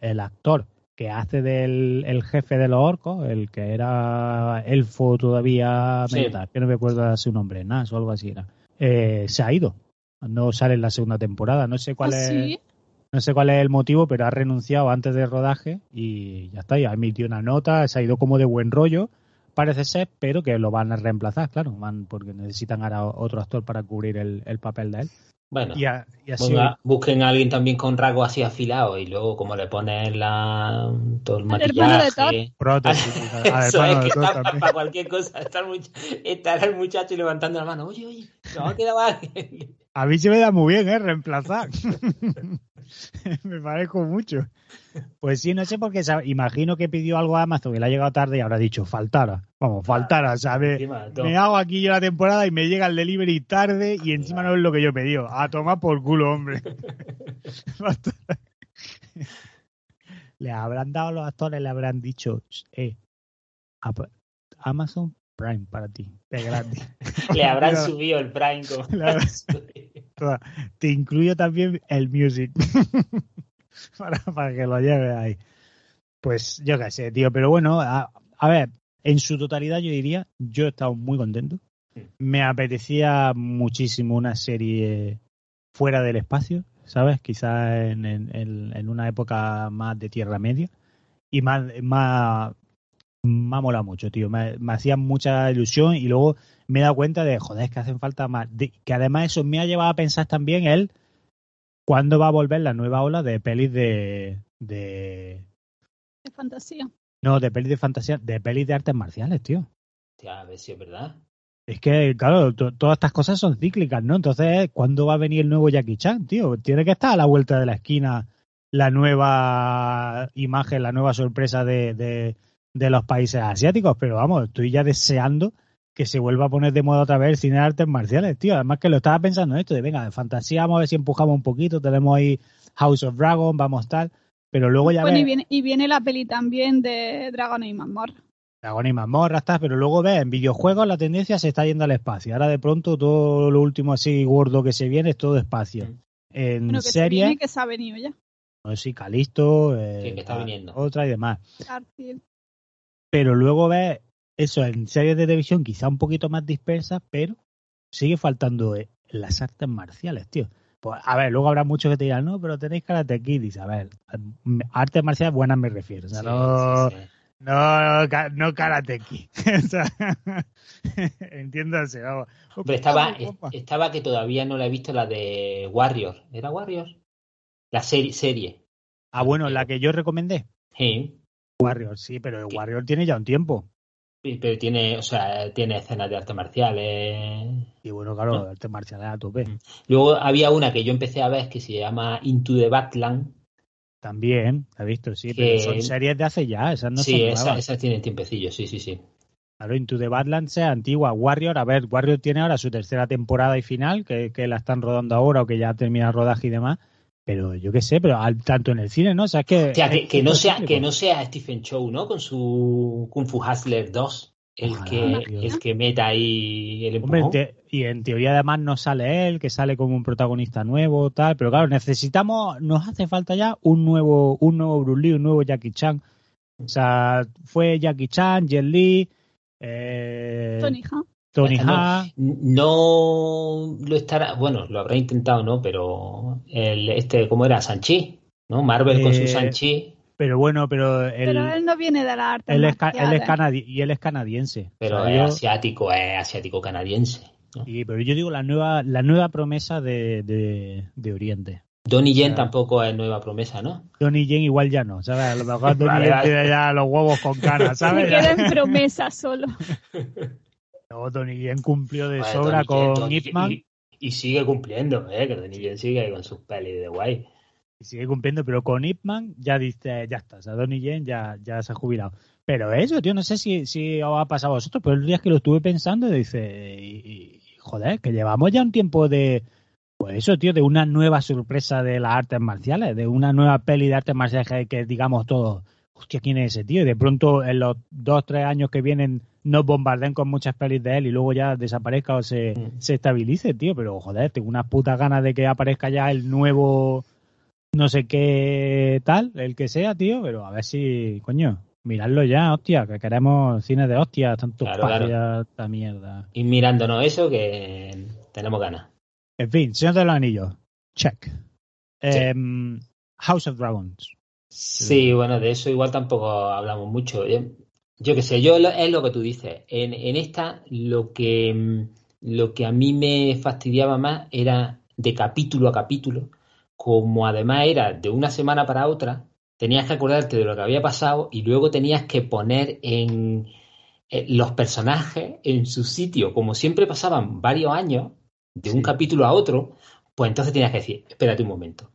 el actor que hace del el jefe de los orcos, el que era elfo todavía, Sí. que no me acuerdo su nombre, Nas o algo así era, eh, se ha ido. No sale en la segunda temporada. No sé cuál ¿Ah, es. sí? No sé cuál es el motivo, pero ha renunciado antes del rodaje y ya está, ya emitió una nota, se ha ido como de buen rollo, parece ser, pero que lo van a reemplazar, claro, van porque necesitan ahora otro actor para cubrir el, el papel de él. Bueno, Y, a- y así, ponga- busquen a alguien también con rasgos así afilados y luego como le ponen la, todo el Al hermano de maquillaje. prótesis, <laughs> a- Eso además es que de todo está también. para cualquier cosa. Está el, much- estará el muchacho levantando la mano. Oye, oye, no ha quedado alguien. A mí se me da muy bien, ¿eh? Reemplazar. <laughs> me parezco mucho. Pues sí, no sé por qué. sabe- Imagino que pidió algo a Amazon y le ha llegado tarde y habrá dicho, faltara. Vamos, faltara, ¿sabes? Encima de todo. Me hago aquí yo la temporada y me llega el delivery tarde y encima no es lo que yo pedí. A tomar por culo, hombre. <laughs> le habrán dado a los actores, le habrán dicho, eh, Amazon Prime para ti, de gratis. Le habrán <laughs> subido el Prime. Como... Te incluyo también el music <laughs> para, para que lo lleves ahí. Pues yo qué sé, tío, pero bueno, a, a ver, en su totalidad yo diría, yo he estado muy contento. Me apetecía muchísimo una serie fuera del espacio, ¿sabes? Quizás en, en- en- en una época más de Tierra Media. Y más, más, me ha molado mucho, tío. Me, me hacía mucha ilusión y luego me he dado cuenta de, joder, es que hacen falta más. De- que además eso me ha llevado a pensar también él cuándo va a volver la nueva ola de pelis de, de De fantasía. no, de pelis de fantasía, de pelis de artes marciales, tío. Hostia, a ver si es verdad. Es que, claro, to- todas estas cosas son cíclicas, ¿no? Entonces, ¿cuándo va a venir el nuevo Jackie Chan, tío? Tiene que estar a la vuelta de la esquina la nueva imagen, la nueva sorpresa de, de, de los países asiáticos, pero vamos, estoy ya deseando que se vuelva a poner de moda otra vez el cine de artes marciales, tío. Además que lo estaba pensando en esto, de venga, de fantasía, vamos a ver si empujamos un poquito, tenemos ahí House of Dragon, vamos tal, pero luego ya Bueno, y ves viene, y viene la peli también de Dragon y Mazmorra. Dragón y mazmorra, tal, pero luego ves, en videojuegos la tendencia se está yendo al espacio. Ahora de pronto todo lo último así gordo que se viene es todo espacio. En Bueno, que se serie, viene y que se ha venido ya. no sé si Calisto, eh, Sí, que está tal, viniendo. otra y demás. Pero luego ves eso en series de televisión quizá un poquito más dispersas, pero sigue faltando eh, las artes marciales, tío. Pues, a ver, luego habrá muchos que te dirán, no, pero tenéis Karate Kid. Dice, a ver, artes marciales buenas me refiero. O sea, Sí, no, sí, sí. no, no Karate Kid. <laughs> O sea, <laughs> entiéndase, vamos. Hombre, estaba, estaba que todavía no la he visto la de Warrior. ¿Era Warrior? La serie. serie. Ah, bueno, la que yo recomendé. Sí. Warrior, sí, pero el Warrior tiene ya un tiempo. Sí, Pero tiene, o sea, tiene escenas de artes marciales. Y bueno, claro, Ah. arte marcial a tope. Luego había una que yo empecé a ver que se llama Into the Badland. También, ¿has visto? Sí, Que- pero son series de hace ya, esas no sí, son esa, nuevas. esa tiene tiempecillo, sí, sí, sí. Claro, Into the Badlands es antigua. Warrior, a ver, Warrior tiene ahora su tercera temporada y final, que, que la están rodando ahora o que ya termina el rodaje y demás. Pero yo qué sé, pero al, tanto en el cine, ¿no? O sea, es que. O sea, que, no sea, que no sea Stephen Chow, ¿no? Con su Kung Fu Hustler 2. El Ojalá, que, el que meta ahí el Hombre, te- y en teoría además no sale él, que sale como un protagonista nuevo, tal, pero claro, necesitamos, nos hace falta ya un nuevo, un nuevo Bruce Lee, un nuevo Jackie Chan. O sea, fue Jackie Chan, Jet Li, eh, Tony. Tony Ya está, Ha, No lo estará, bueno, lo habrá intentado, ¿no? Pero el, este, ¿cómo era? Sanchi, ¿no? Marvel con Eh, su Sanchi. Pero bueno, pero él, Pero él no viene de la arte. él es, ca- él es canadi- y él es canadiense. Pero O sea, es yo- asiático, es asiático canadiense. ¿no? y- pero yo digo la nueva, la nueva promesa de, de, de Oriente. Donnie Yen tampoco es nueva promesa, ¿no? Donnie Yen igual ya no, ¿sabes? A lo mejor <laughs> Donnie Vale, Yen vale. tiene ya los huevos con canas, Se ¿sabes? queda <laughs> en promesa solo. <laughs> No, Donnie Yen cumplió de sobra Donnie con Ip Yen- Man Y, y sigue cumpliendo, ¿eh? Que Donnie Yen sigue con sus pelis de guay. y sigue cumpliendo, pero con Ip Man ya dice, ya está, o sea, Donnie Yen ya, ya se ha jubilado. Pero eso, tío, no sé si, si os ha pasado a vosotros, pero el día que lo estuve pensando, dice, y, y- joder, que llevamos ya un tiempo de, pues eso, tío, de una nueva sorpresa de las artes marciales, de una nueva peli de artes marciales que, que digamos todos, hostia, ¿quién es ese tío? Y de pronto en los dos, tres años que vienen nos bombarden con muchas pelis de él y luego ya desaparezca o se, Mm. se estabilice, tío. Pero joder, tengo unas putas ganas de que aparezca ya el nuevo no sé qué tal, el que sea, tío, pero a ver si, coño, miradlo ya, hostia, que queremos cine de hostia, tanto Claro, espacio, claro. esta mierda. Y mirándonos eso, que tenemos ganas. En fin, Señor de los Anillos, check. Em, House of Dragons. Sí, bueno, de eso igual tampoco hablamos mucho. Yo, qué sé, yo lo- es lo que tú dices. En, en esta lo que, mm, lo que a mí me fastidiaba más era de capítulo a capítulo, como además era de una semana para otra, tenías que acordarte de lo que había pasado y luego tenías que poner en, en los personajes en su sitio, como siempre pasaban varios años de un capítulo a otro, pues entonces tenías que decir, espérate un momento.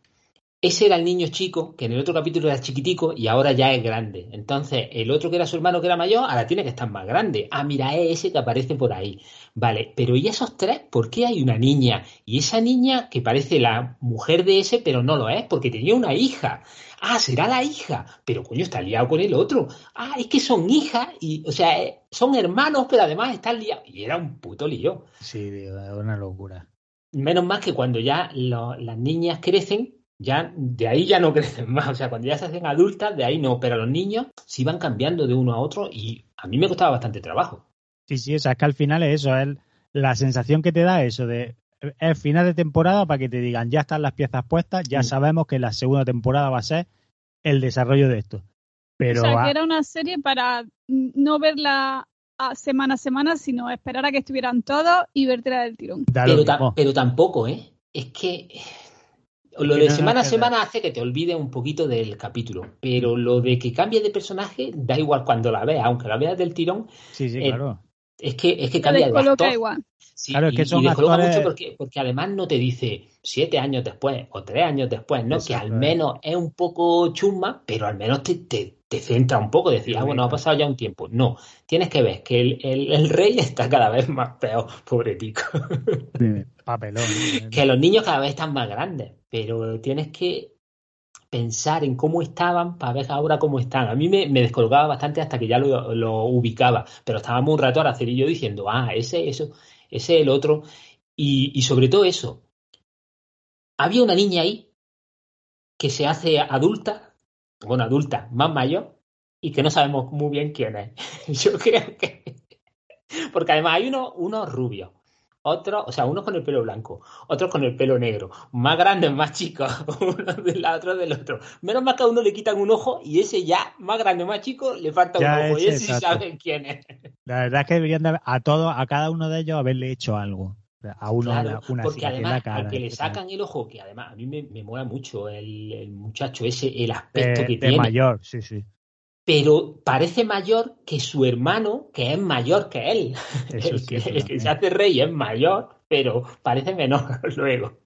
Ese era el niño chico, que en el otro capítulo era chiquitico y ahora ya es grande. Entonces, el otro que era su hermano que era mayor, ahora tiene que estar más grande. Ah, mira, es ese que aparece por ahí. Vale, pero ¿y esos tres? ¿Por qué hay una niña? Y esa niña que parece la mujer de ese, pero no lo es, porque tenía una hija. Ah, será la hija, pero coño, está liado con el otro. Ah, es que son hijas y, o sea, eh, son hermanos, pero además están liados. Y era un puto lío. Sí, es una locura. Menos más que cuando ya lo- las niñas crecen, ya de ahí ya no <laughs> crecen más. O sea, cuando ya se hacen adultas, de ahí no. Pero los niños sí van cambiando de uno a otro y a mí me costaba bastante trabajo. Sí, sí, o sea, es que al final es eso, es la sensación que te da eso de es final de temporada para que te digan ya están las piezas puestas, ya Mm. sabemos que la segunda temporada va a ser el desarrollo de esto. Pero o sea, ah, que era una serie para no verla a semana a semana, sino esperar a que estuvieran todos y vértela del tirón. Pero, ta- pero tampoco, ¿eh? Es que lo de no semana a semana hace que te olvides un poquito del capítulo. Pero lo de que cambie de personaje, da igual cuando la veas, aunque la veas del tirón, Sí, sí, eh, claro. es que, es que cambia de actor. igual. Sí, Claro, es que y, son y actores- mucho porque, porque además no te dice siete años después o tres años después, ¿no? que al menos es un poco chusma, pero al menos te, te, te centra un poco, decir, Sí, ah, bueno, ha pasado ya un tiempo. No, tienes que ver que el, el, el rey está cada vez más peor, pobre tico. <laughs> Papelón. que los niños cada vez están más grandes, pero tienes que pensar en cómo estaban para ver ahora cómo están. A mí me, me descolgaba bastante hasta que ya lo, lo ubicaba, pero estábamos un rato Araceli y yo diciendo, ah, ese, eso, ese, el otro, y, y sobre todo eso. Había una niña ahí que se hace adulta, bueno, adulta, más mayor, y que no sabemos muy bien quién es. <laughs> Yo creo que... Porque además hay unos unos rubios, otros, o sea, unos con el pelo blanco, otros con el pelo negro, más grandes, más chicos, <laughs> uno del otro del otro. Menos mal que a uno le quitan un ojo y ese ya, más grande, más chico, le falta Ya un ojo. Y ese, sí saben quién es. La verdad es que deberían de a todos, a cada uno de ellos haberle hecho algo. A uno Claro, una, porque además la cara, al que le sacan el ojo, que además a mí me, me mola mucho el, el muchacho ese, el aspecto de, que de tiene. mayor, sí, sí. Pero parece mayor que su hermano, que es mayor que él. Eso es <laughs> cierto el que se hace rey es mayor, pero parece menor <laughs> luego.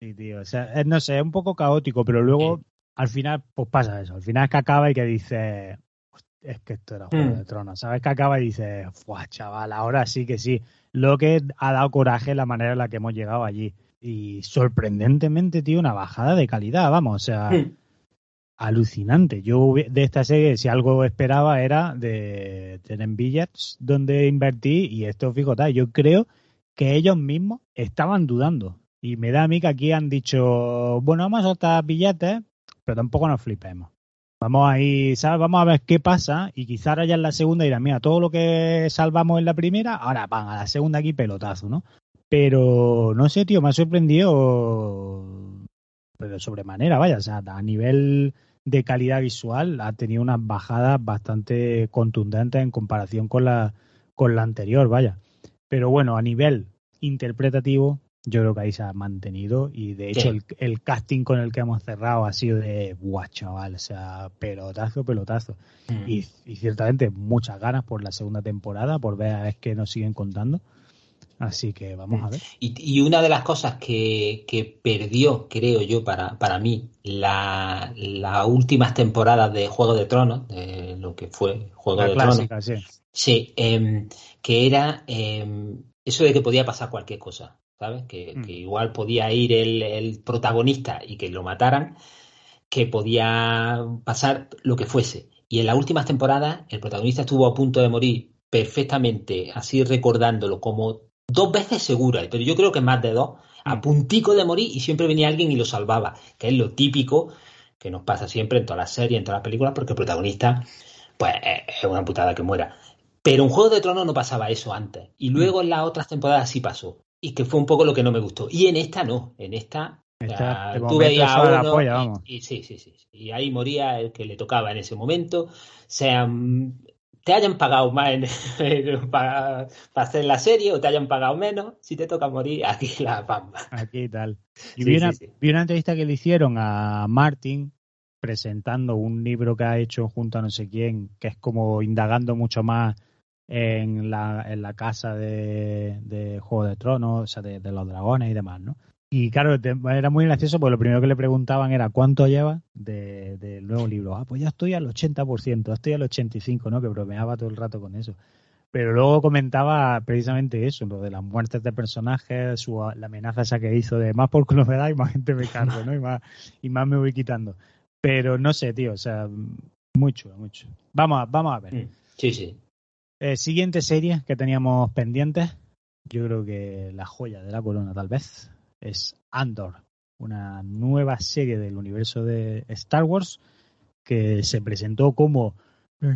Sí, tío. O sea, es, no sé, es un poco caótico, pero luego al final, pues pasa eso. Al final es que acaba y que dice, es que esto era Juego Mm. de Tronos. ¿Sabes? Que acaba y dice, ¡fuah, chaval! Ahora sí que sí. Lo que ha dado coraje la manera en la que hemos llegado allí. Y sorprendentemente, tío, una bajada de calidad, vamos. O sea, Mm. Alucinante. Yo de esta serie, si algo esperaba, era de tener billets donde invertir. Y esto, fíjate, yo creo que ellos mismos estaban dudando. Y me da a mí que aquí han dicho, bueno, vamos a soltar billetes, pero tampoco nos flipemos. Vamos a ir, ¿sabes? Vamos a ver qué pasa y quizá ahora ya en la segunda dirán, mira, todo lo que salvamos en la primera, ahora van a la segunda aquí pelotazo, ¿no? Pero no sé, tío, me ha sorprendido, pero sobremanera, vaya, o sea, a nivel de calidad visual ha tenido unas bajadas bastante contundentes en comparación con la, con la anterior, vaya. Pero bueno, a nivel interpretativo, yo creo que ahí se ha mantenido y de hecho el, casting con el que hemos cerrado ha sido de guau chaval, o sea, pelotazo, pelotazo. Mm. Y, ciertamente muchas ganas por la segunda temporada, por ver a ver qué nos siguen contando. Así que vamos a ver. Y, una de las cosas que, perdió, creo yo, para, para mí, las últimas temporadas de Juego de Tronos, de lo que fue Juego de Tronos. Sí, sí em, que era em, eso de que podía pasar cualquier cosa. ¿sabes? Que, mm. igual podía ir el, protagonista y que lo mataran, que podía pasar lo que fuese. Y en las últimas temporadas el protagonista estuvo a punto de morir perfectamente, así recordándolo como dos veces segura, pero yo creo que más de dos, a mm. puntico de morir y siempre venía alguien y lo salvaba, que es lo típico que nos pasa siempre en todas las series, en todas las películas, porque el protagonista, pues es una putada que muera. Pero en Juego de Tronos no pasaba eso antes. Y luego en las otras temporadas sí pasó y que fue un poco lo que no me gustó. Y en esta no, en esta, tuve a uno y, sí, sí, sí, y ahí moría el que le tocaba en ese momento, sean te hayan pagado más <laughs> para, hacer la serie o te hayan pagado menos, si te toca morir, aquí <laughs> la pamba. Aquí tal. Y vi, una, vi, una, entrevista que le hicieron a Martin presentando un libro que ha hecho junto a no sé quién, que es como indagando mucho más en la, en la casa de, de Juego de Tronos, o sea, de, los dragones y demás, ¿no? Y claro, era muy gracioso porque lo primero que le preguntaban era ¿cuánto lleva del de, nuevo libro? Ah, pues ya estoy al 80%, estoy al 85%, ¿no? Que bromeaba todo el rato con eso. Pero luego comentaba precisamente eso, lo de las muertes de personajes, su, la amenaza esa que hizo de más por da y más gente me cargo, ¿no? Y más, y más me voy quitando. Pero no sé, tío, o sea, mucho, mucho. Vamos, vamos a ver. Mm, sí, sí. Eh, siguiente serie que teníamos pendientes, yo creo que la joya de la corona tal vez, es Andor, una nueva serie del universo de Star Wars que se presentó como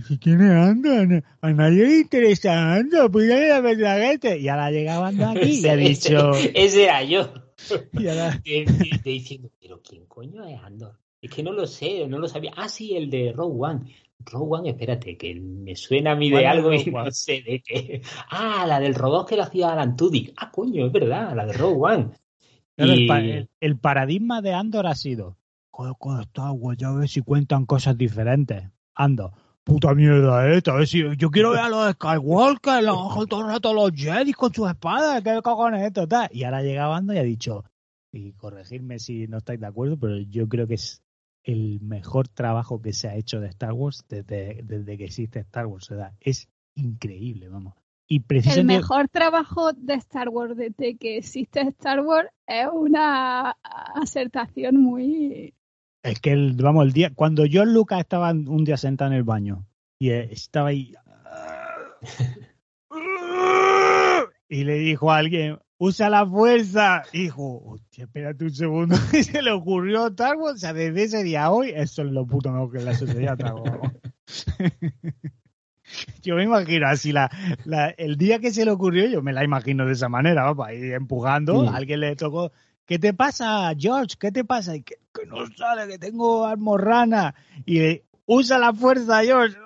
si tiene Andor, a nadie le interesa Andor, pues ya la Y ahora llegaban de aquí y <laughs> ha dicho... Ese era yo. <laughs> Y ahora... diciendo, pero ¿quién coño es Andor? Es que no lo sé, no lo sabía. Ah, sí, el de Rogue One. Rogue One, espérate, que me suena a mí de algo y no sé de qué. Ah, la del robot que lo hacía Alan Tudyk. Ah, coño, es verdad, la de Rogue One. El, paradigma de Andor ha sido, con Star Wars, ya ves si cuentan cosas diferentes. Ando, puta mierda esta, a ver si yo quiero ver a los Skywalker, los, todo el rato los Jedi con sus espadas, qué cojones esto, tal. Y ahora llega Ando y ha dicho, y corregirme si no estáis de acuerdo, pero yo creo que es el mejor trabajo que se ha hecho de Star Wars desde, desde que existe Star Wars. O sea, es increíble, vamos. Y precisamente... El mejor trabajo de Star Wars desde que existe Star Wars es una acertación muy... Es que, el, vamos, el día... Cuando John Lucas estaba un día sentado en el baño y estaba ahí... y le dijo a alguien, usa la fuerza. Hijo, hostia, espérate un segundo. <laughs> Y se le ocurrió Star o sea, desde ese día a hoy, eso es lo puto mejor que la sociedad <laughs> <laughs> Yo me imagino así, la, el día que se le ocurrió, yo me la imagino de esa manera, va, ahí empujando, alguien le tocó, ¿qué te pasa, George? ¿Qué te pasa? Y que, no sale, que tengo almorrana. Y usa la fuerza, George.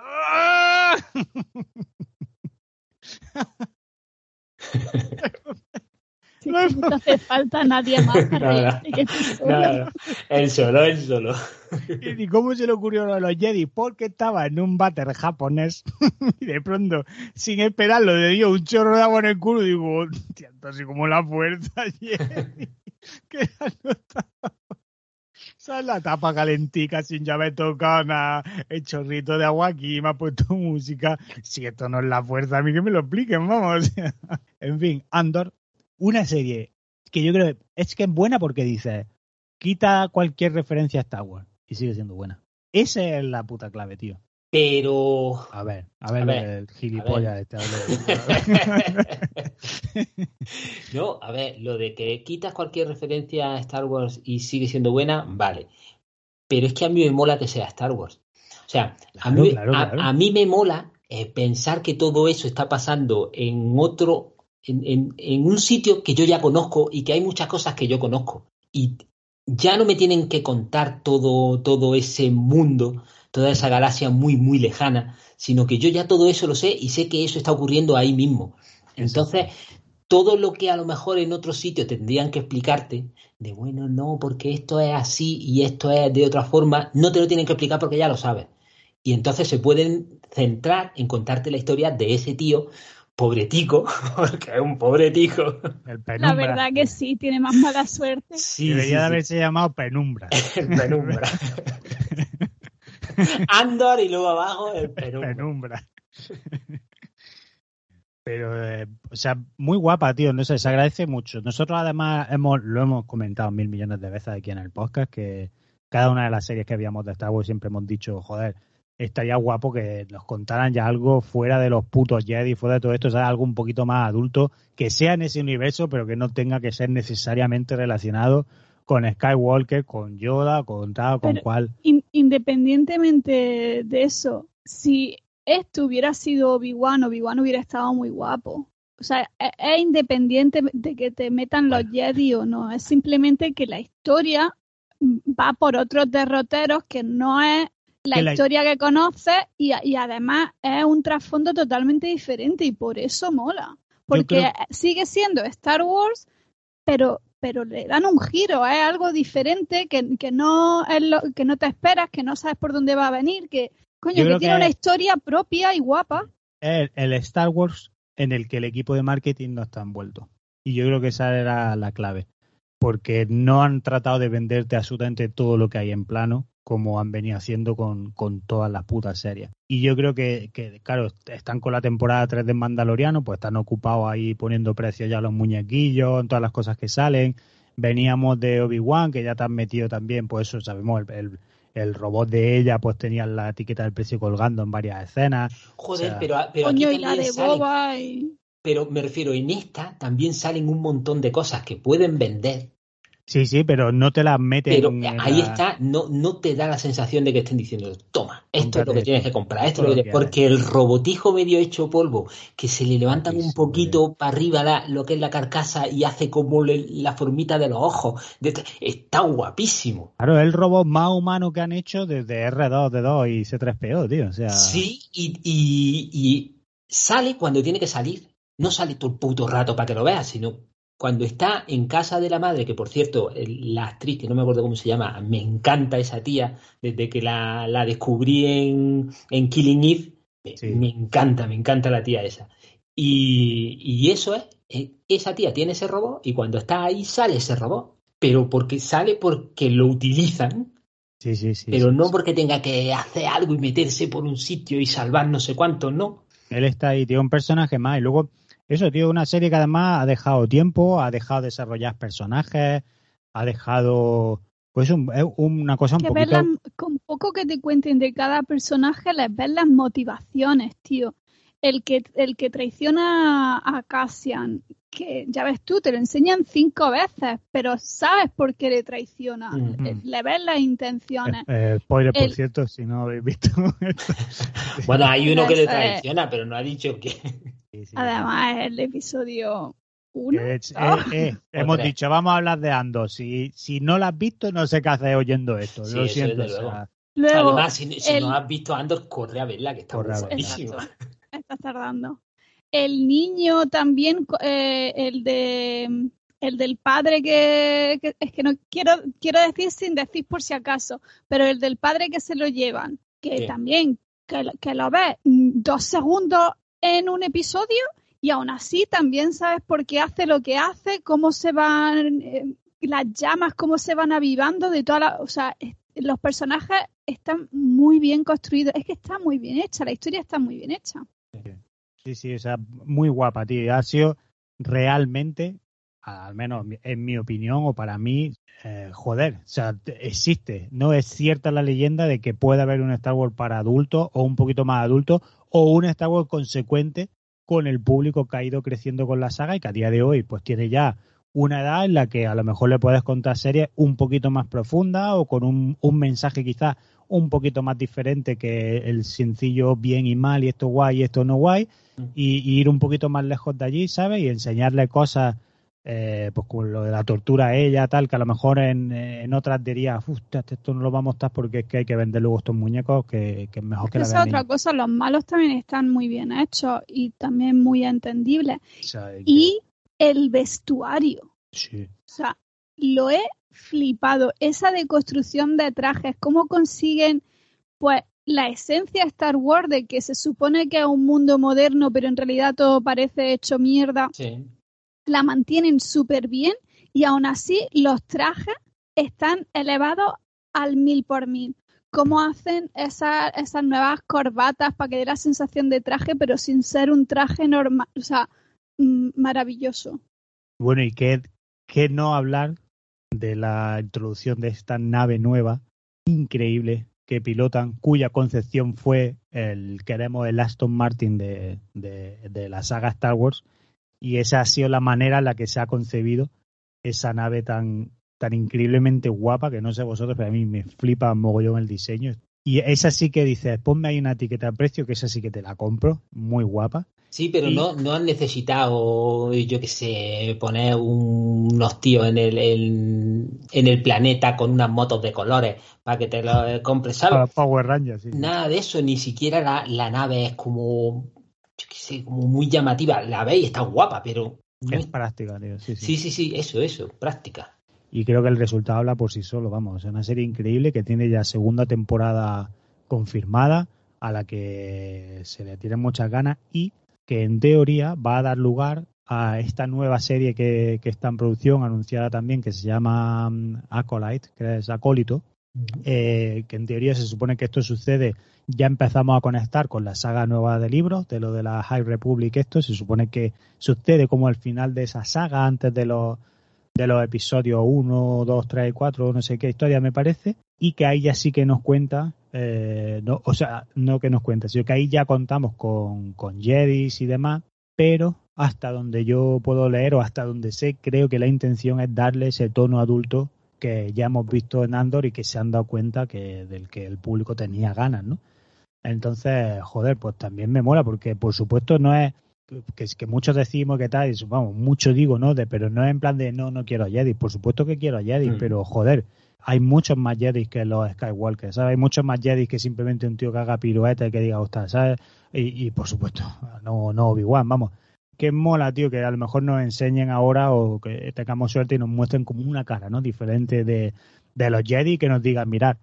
<laughs> <laughs> <laughs> <laughs> no hace falta nadie más para que solo. él solo. ¿Y cómo se le ocurrió a los Jedi? Porque estaba en un váter japonés <laughs> y de pronto, sin esperarlo, le dio un chorro de agua en el culo y digo, así como la fuerza Jedi. que no estaba... ¿Sabes la tapa calentica sin llave tocado nada? El chorrito de agua aquí me ha puesto música. Si esto no es la fuerza, a mí que me lo expliquen, vamos. en fin, Andor una serie que yo creo es que es buena porque dice, quita cualquier referencia a Star Wars y sigue siendo buena. Esa es la puta clave, tío. Pero. A ver, a ver, el gilipollas este. <laughs> no, a ver, lo de que quitas cualquier referencia a Star Wars y sigue siendo buena, vale. Pero es que a mí me mola que sea Star Wars. O sea, a, mí, a, mí me mola eh, pensar que todo eso está pasando en otro en, un sitio que yo ya conozco y que hay muchas cosas que yo conozco. Y ya no me tienen que contar todo, todo ese mundo, toda esa galaxia muy, muy lejana, sino que yo ya todo eso lo sé y sé que eso está ocurriendo ahí mismo. Entonces, todo lo que a lo mejor en otro sitio tendrían que explicarte, de bueno, no, porque esto es así y esto es de otra forma, no te lo tienen que explicar porque ya lo sabes. Y entonces se pueden centrar en contarte la historia de ese tío pobretico, <laughs> porque es un pobretico. La verdad que sí, tiene más mala suerte. Sí, Debería de haberse llamado Penumbra. el <laughs> Penumbra. <laughs> Andor y luego abajo el Penumbra. Penumbra. Pero, eh, o sea, muy guapa, tío. No sé, se agradece mucho. Nosotros, además, hemos, lo hemos comentado mil millones de veces aquí en el podcast, que cada una de las series que habíamos de Star Wars siempre hemos dicho, joder, estaría guapo que nos contaran ya algo fuera de los putos Jedi, fuera de todo esto, o sea, algo un poquito más adulto, que sea en ese universo, pero que no tenga que ser necesariamente relacionado con Skywalker, con Yoda, con tal, con cual. independientemente de eso, si esto hubiera sido Obi-Wan, Obi-Wan hubiera estado muy guapo. O sea, e-, es, independiente de que te metan los Jedi o no. Es simplemente que la historia va por otros derroteros que no es la, historia que conoces y, además es un trasfondo totalmente diferente y por eso mola. Porque sigue siendo Star Wars, pero pero le dan un giro, es algo diferente que, que no es lo, que no te esperas, que no sabes por dónde va a venir, que Coño, que tiene una historia propia y guapa. Es el Star Wars en el que el equipo de marketing no está envuelto. Y yo creo que esa era la clave. Porque no han tratado de venderte absolutamente todo lo que hay en plano, como han venido haciendo con, con todas las putas series. Y yo creo que, que, claro, están con la temporada 3 de Mandaloriano, pues están ocupados ahí poniendo precio ya a los muñequillos, en todas las cosas que salen. Veníamos de Obi-Wan, que ya te han metido también, pues eso, sabemos, el el robot de ella pues tenía la etiqueta del precio colgando en varias escenas. Joder, pero, pero Coño, y la de Boba y... Pero me refiero, en esta también salen un montón de cosas que pueden vender Sí, sí, pero no te las meten. Pero ahí está, no, no te da la sensación de que estén diciendo, toma, esto es lo que tienes que comprar, esto es lo que porque el robotijo medio hecho polvo, que se le levantan un poquito para arriba la, lo que es la carcasa y hace como la formita de los ojos, está guapísimo. Claro, es el robot más humano que han hecho desde R2D2 y C3PO, tío. O sea... Sí, y, y, y sale cuando tiene que salir. No sale todo el puto rato para que lo veas, sino cuando está en casa de la madre, que por cierto, la actriz, que no me acuerdo cómo se llama, me encanta esa tía, desde que la, descubrí en, en, Killing Eve, me encanta, me encanta la tía esa. Y, eso es, esa tía tiene ese robot y cuando está ahí sale ese robot, pero porque sale porque lo utilizan, sí, sí, sí, pero no porque tenga que hacer algo y meterse por un sitio y salvar no sé cuánto, no. Él está ahí, tiene un personaje más y luego eso, tío, una serie que además ha dejado tiempo, ha dejado desarrollar personajes, ha dejado pues un, una cosa un que poquito... con poco que te cuenten de cada personaje, les ves las motivaciones, tío. El que, el que traiciona a Cassian, que ya ves tú, te lo enseñan cinco veces, pero sabes por qué le traiciona. Mm. Le ves las intenciones. Eh, eh spoiler, por cierto, si no habéis visto. <laughs> bueno, hay uno que le traiciona, pero no ha dicho que... Además, el episodio 1. Ah. Eh, eh, <laughs> hemos dicho, vamos a hablar de Ando. Si, si no lo has visto, no sé qué haces oyendo esto. lo siento. Además, si, no has visto Andor, corre a verla, que está buenísima. Estás tardando. El niño también, eh, el de el del padre que, es que no quiero quiero decir sin decir por si acaso, pero el del padre que se lo llevan, que también que, que, lo ves dos segundos en un episodio y aún así también sabes por qué hace lo que hace, cómo se van eh, las llamas, cómo se van avivando de toda la, o sea, los personajes están muy bien construidos, es que está muy bien hecha, la historia está muy bien hecha. Sí, sí, o sea, muy guapa, tío. Ha sido realmente, al menos en mi opinión o para mí, eh, joder, o sea, existe. No es cierta la leyenda de que pueda haber un Star Wars para adultos o un poquito más adultos o un Star Wars consecuente con el público que ha ido creciendo con la saga y que a día de hoy pues tiene ya una edad en la que a lo mejor le puedes contar series un poquito más profundas o con un, un mensaje quizás un poquito más diferente que el sencillo bien y mal y esto guay y esto no guay mm. y, ir un poquito más lejos de allí, ¿sabes? Y enseñarle cosas eh, pues con lo de la tortura a ella, tal, que a lo mejor en, en otras diría, uff, esto no lo vamos a mostrar porque es que hay que vender luego estos muñecos, que, que es mejor que la Esa es otra cosa, los malos también están muy bien hechos y también muy entendibles. O sea, que- Y el vestuario. sí. O sea, lo he flipado. Esa deconstrucción de trajes, cómo consiguen, pues, la esencia de Star Wars de que se supone que es un mundo moderno, pero en realidad todo parece hecho mierda, Sí. La mantienen súper bien y aún así los trajes están elevados al mil por mil. Cómo hacen esa- esas nuevas corbatas para que dé la sensación de traje, pero sin ser un traje normal. O sea, mm, maravilloso. Bueno, y qué, qué no hablar de la introducción de esta nave nueva, increíble, que pilotan, cuya concepción fue el, queremos, el Aston Martin de, de la saga Star Wars, y esa ha sido la manera en la que se ha concebido esa nave tan, tan increíblemente guapa, que no sé vosotros, pero a mí me flipa mogollón el diseño. Y esa sí que dices, ponme ahí una etiqueta de precio, que esa sí que te la compro, muy guapa. Sí, pero Y- no, no han necesitado, yo qué sé, poner un- unos tíos en el, en, en el planeta con unas motos de colores para que te lo compres, ¿sabes? Para Power Rangers, sí. Nada de eso, ni siquiera la, la nave es como, yo qué sé, como muy llamativa. La veis, está guapa, pero no Es es- práctica, tío. Sí, sí. Sí, sí, sí, eso, eso, práctica. Y creo que el resultado habla por sí solo, vamos. Es una serie increíble que tiene ya segunda temporada confirmada, a la que se le tienen muchas ganas y que en teoría va a dar lugar a esta nueva serie que, que está en producción, anunciada también, que se llama mm, Acolyte, que es Acólito, eh, que en teoría se supone que esto sucede, ya empezamos a conectar con la saga nueva de libros, de lo de la High Republic, esto se supone que sucede como al final de esa saga, antes de los, de los episodios 1, 2, 3 y 4, no sé qué historia me parece, y que ahí ya sí que nos cuenta, eh, no, o sea, no que nos cuenta, sino que ahí ya contamos con, con Jedis y demás, pero hasta donde yo puedo leer o hasta donde sé, creo que la intención es darle ese tono adulto que ya hemos visto en Andor y que se han dado cuenta que del que el público tenía ganas, ¿no? Entonces, joder, pues también me mola porque por supuesto no es que, que muchos decimos que tal, y vamos, mucho digo, ¿no? De, pero no es en plan de no, no quiero a Jedi, por supuesto que quiero a Jedi, Mm. pero joder, hay muchos más Jedi que los Skywalker, ¿sabes? Hay muchos más Jedi que simplemente un tío que haga pirueta y que diga, ostras, ¿sabes? Y, y por supuesto, no, no Obi-Wan, vamos. Que mola, tío, que a lo mejor nos enseñen ahora o que tengamos suerte y nos muestren como una cara, ¿no? Diferente de, de los Jedi que nos digan, mirad,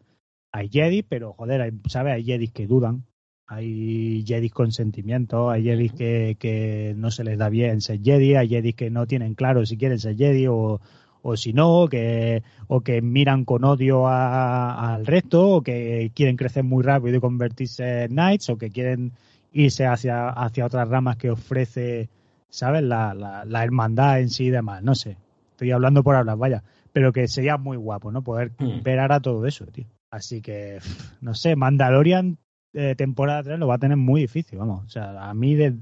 hay Jedi, pero joder, hay, ¿sabes? Hay Jedi que dudan, hay Jedi con sentimientos, hay Jedi que, que no se les da bien ser Jedi, hay Jedi que no tienen claro si quieren ser Jedi o, o si no, que, o que miran con odio a- al resto, o que quieren crecer muy rápido y convertirse en Knights, o que quieren irse hacia, hacia otras ramas que ofrece, ¿sabes? La, la, la hermandad en sí y demás, no sé. Estoy hablando por hablar, vaya. Pero que sería muy guapo, ¿no? Poder Hmm. ver ahora todo eso, tío. Así que, no sé, Mandalorian eh, temporada 3 lo va a tener muy difícil, vamos. O sea, a mí de-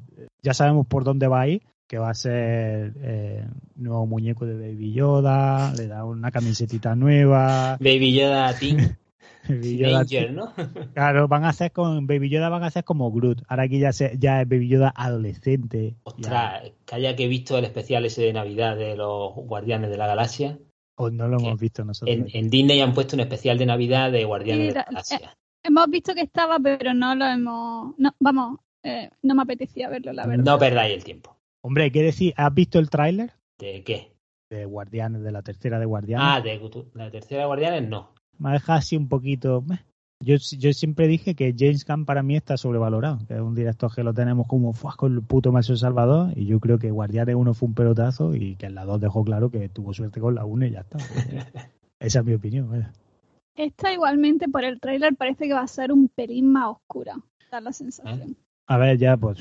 ya sabemos por dónde va a ir, que va a ser eh, nuevo muñeco de Baby Yoda, le da una camisetita nueva. Baby Yoda Team <laughs> Baby Yoda- ¿no? <laughs> claro, van a hacer con Baby Yoda van a hacer como Groot. Ahora aquí ya, se, ya es Baby Yoda adolescente. Ya. Ostras, que haya que he visto el especial ese de Navidad de los Guardianes de la Galaxia. O no lo hemos ¿Qué? visto nosotros. En, en Disney han puesto un especial de Navidad de Guardianes de la Mira, Galaxia. Hemos visto que estaba, pero no lo hemos. No, vamos, eh, no me apetecía verlo, la verdad. No perdáis el tiempo. Hombre, hay que decir, ¿has visto el tráiler ¿De qué? de Guardianes, de la tercera de Guardianes? Ah, de la tercera de Guardianes, no. Me ha dejado así un poquito. meh. Yo, yo siempre dije que James Gunn para mí está sobrevalorado, que es un director que lo tenemos como fuas con el puto Maestro Salvador, y yo creo que Guardianes 1 fue un pelotazo y que en la 2 dejó claro que tuvo suerte con la 1 y ya está. <laughs> Esa es mi opinión. vaya. Esta igualmente por el tráiler parece que va a ser un pelín más oscura. Da la sensación. A ver, ya pues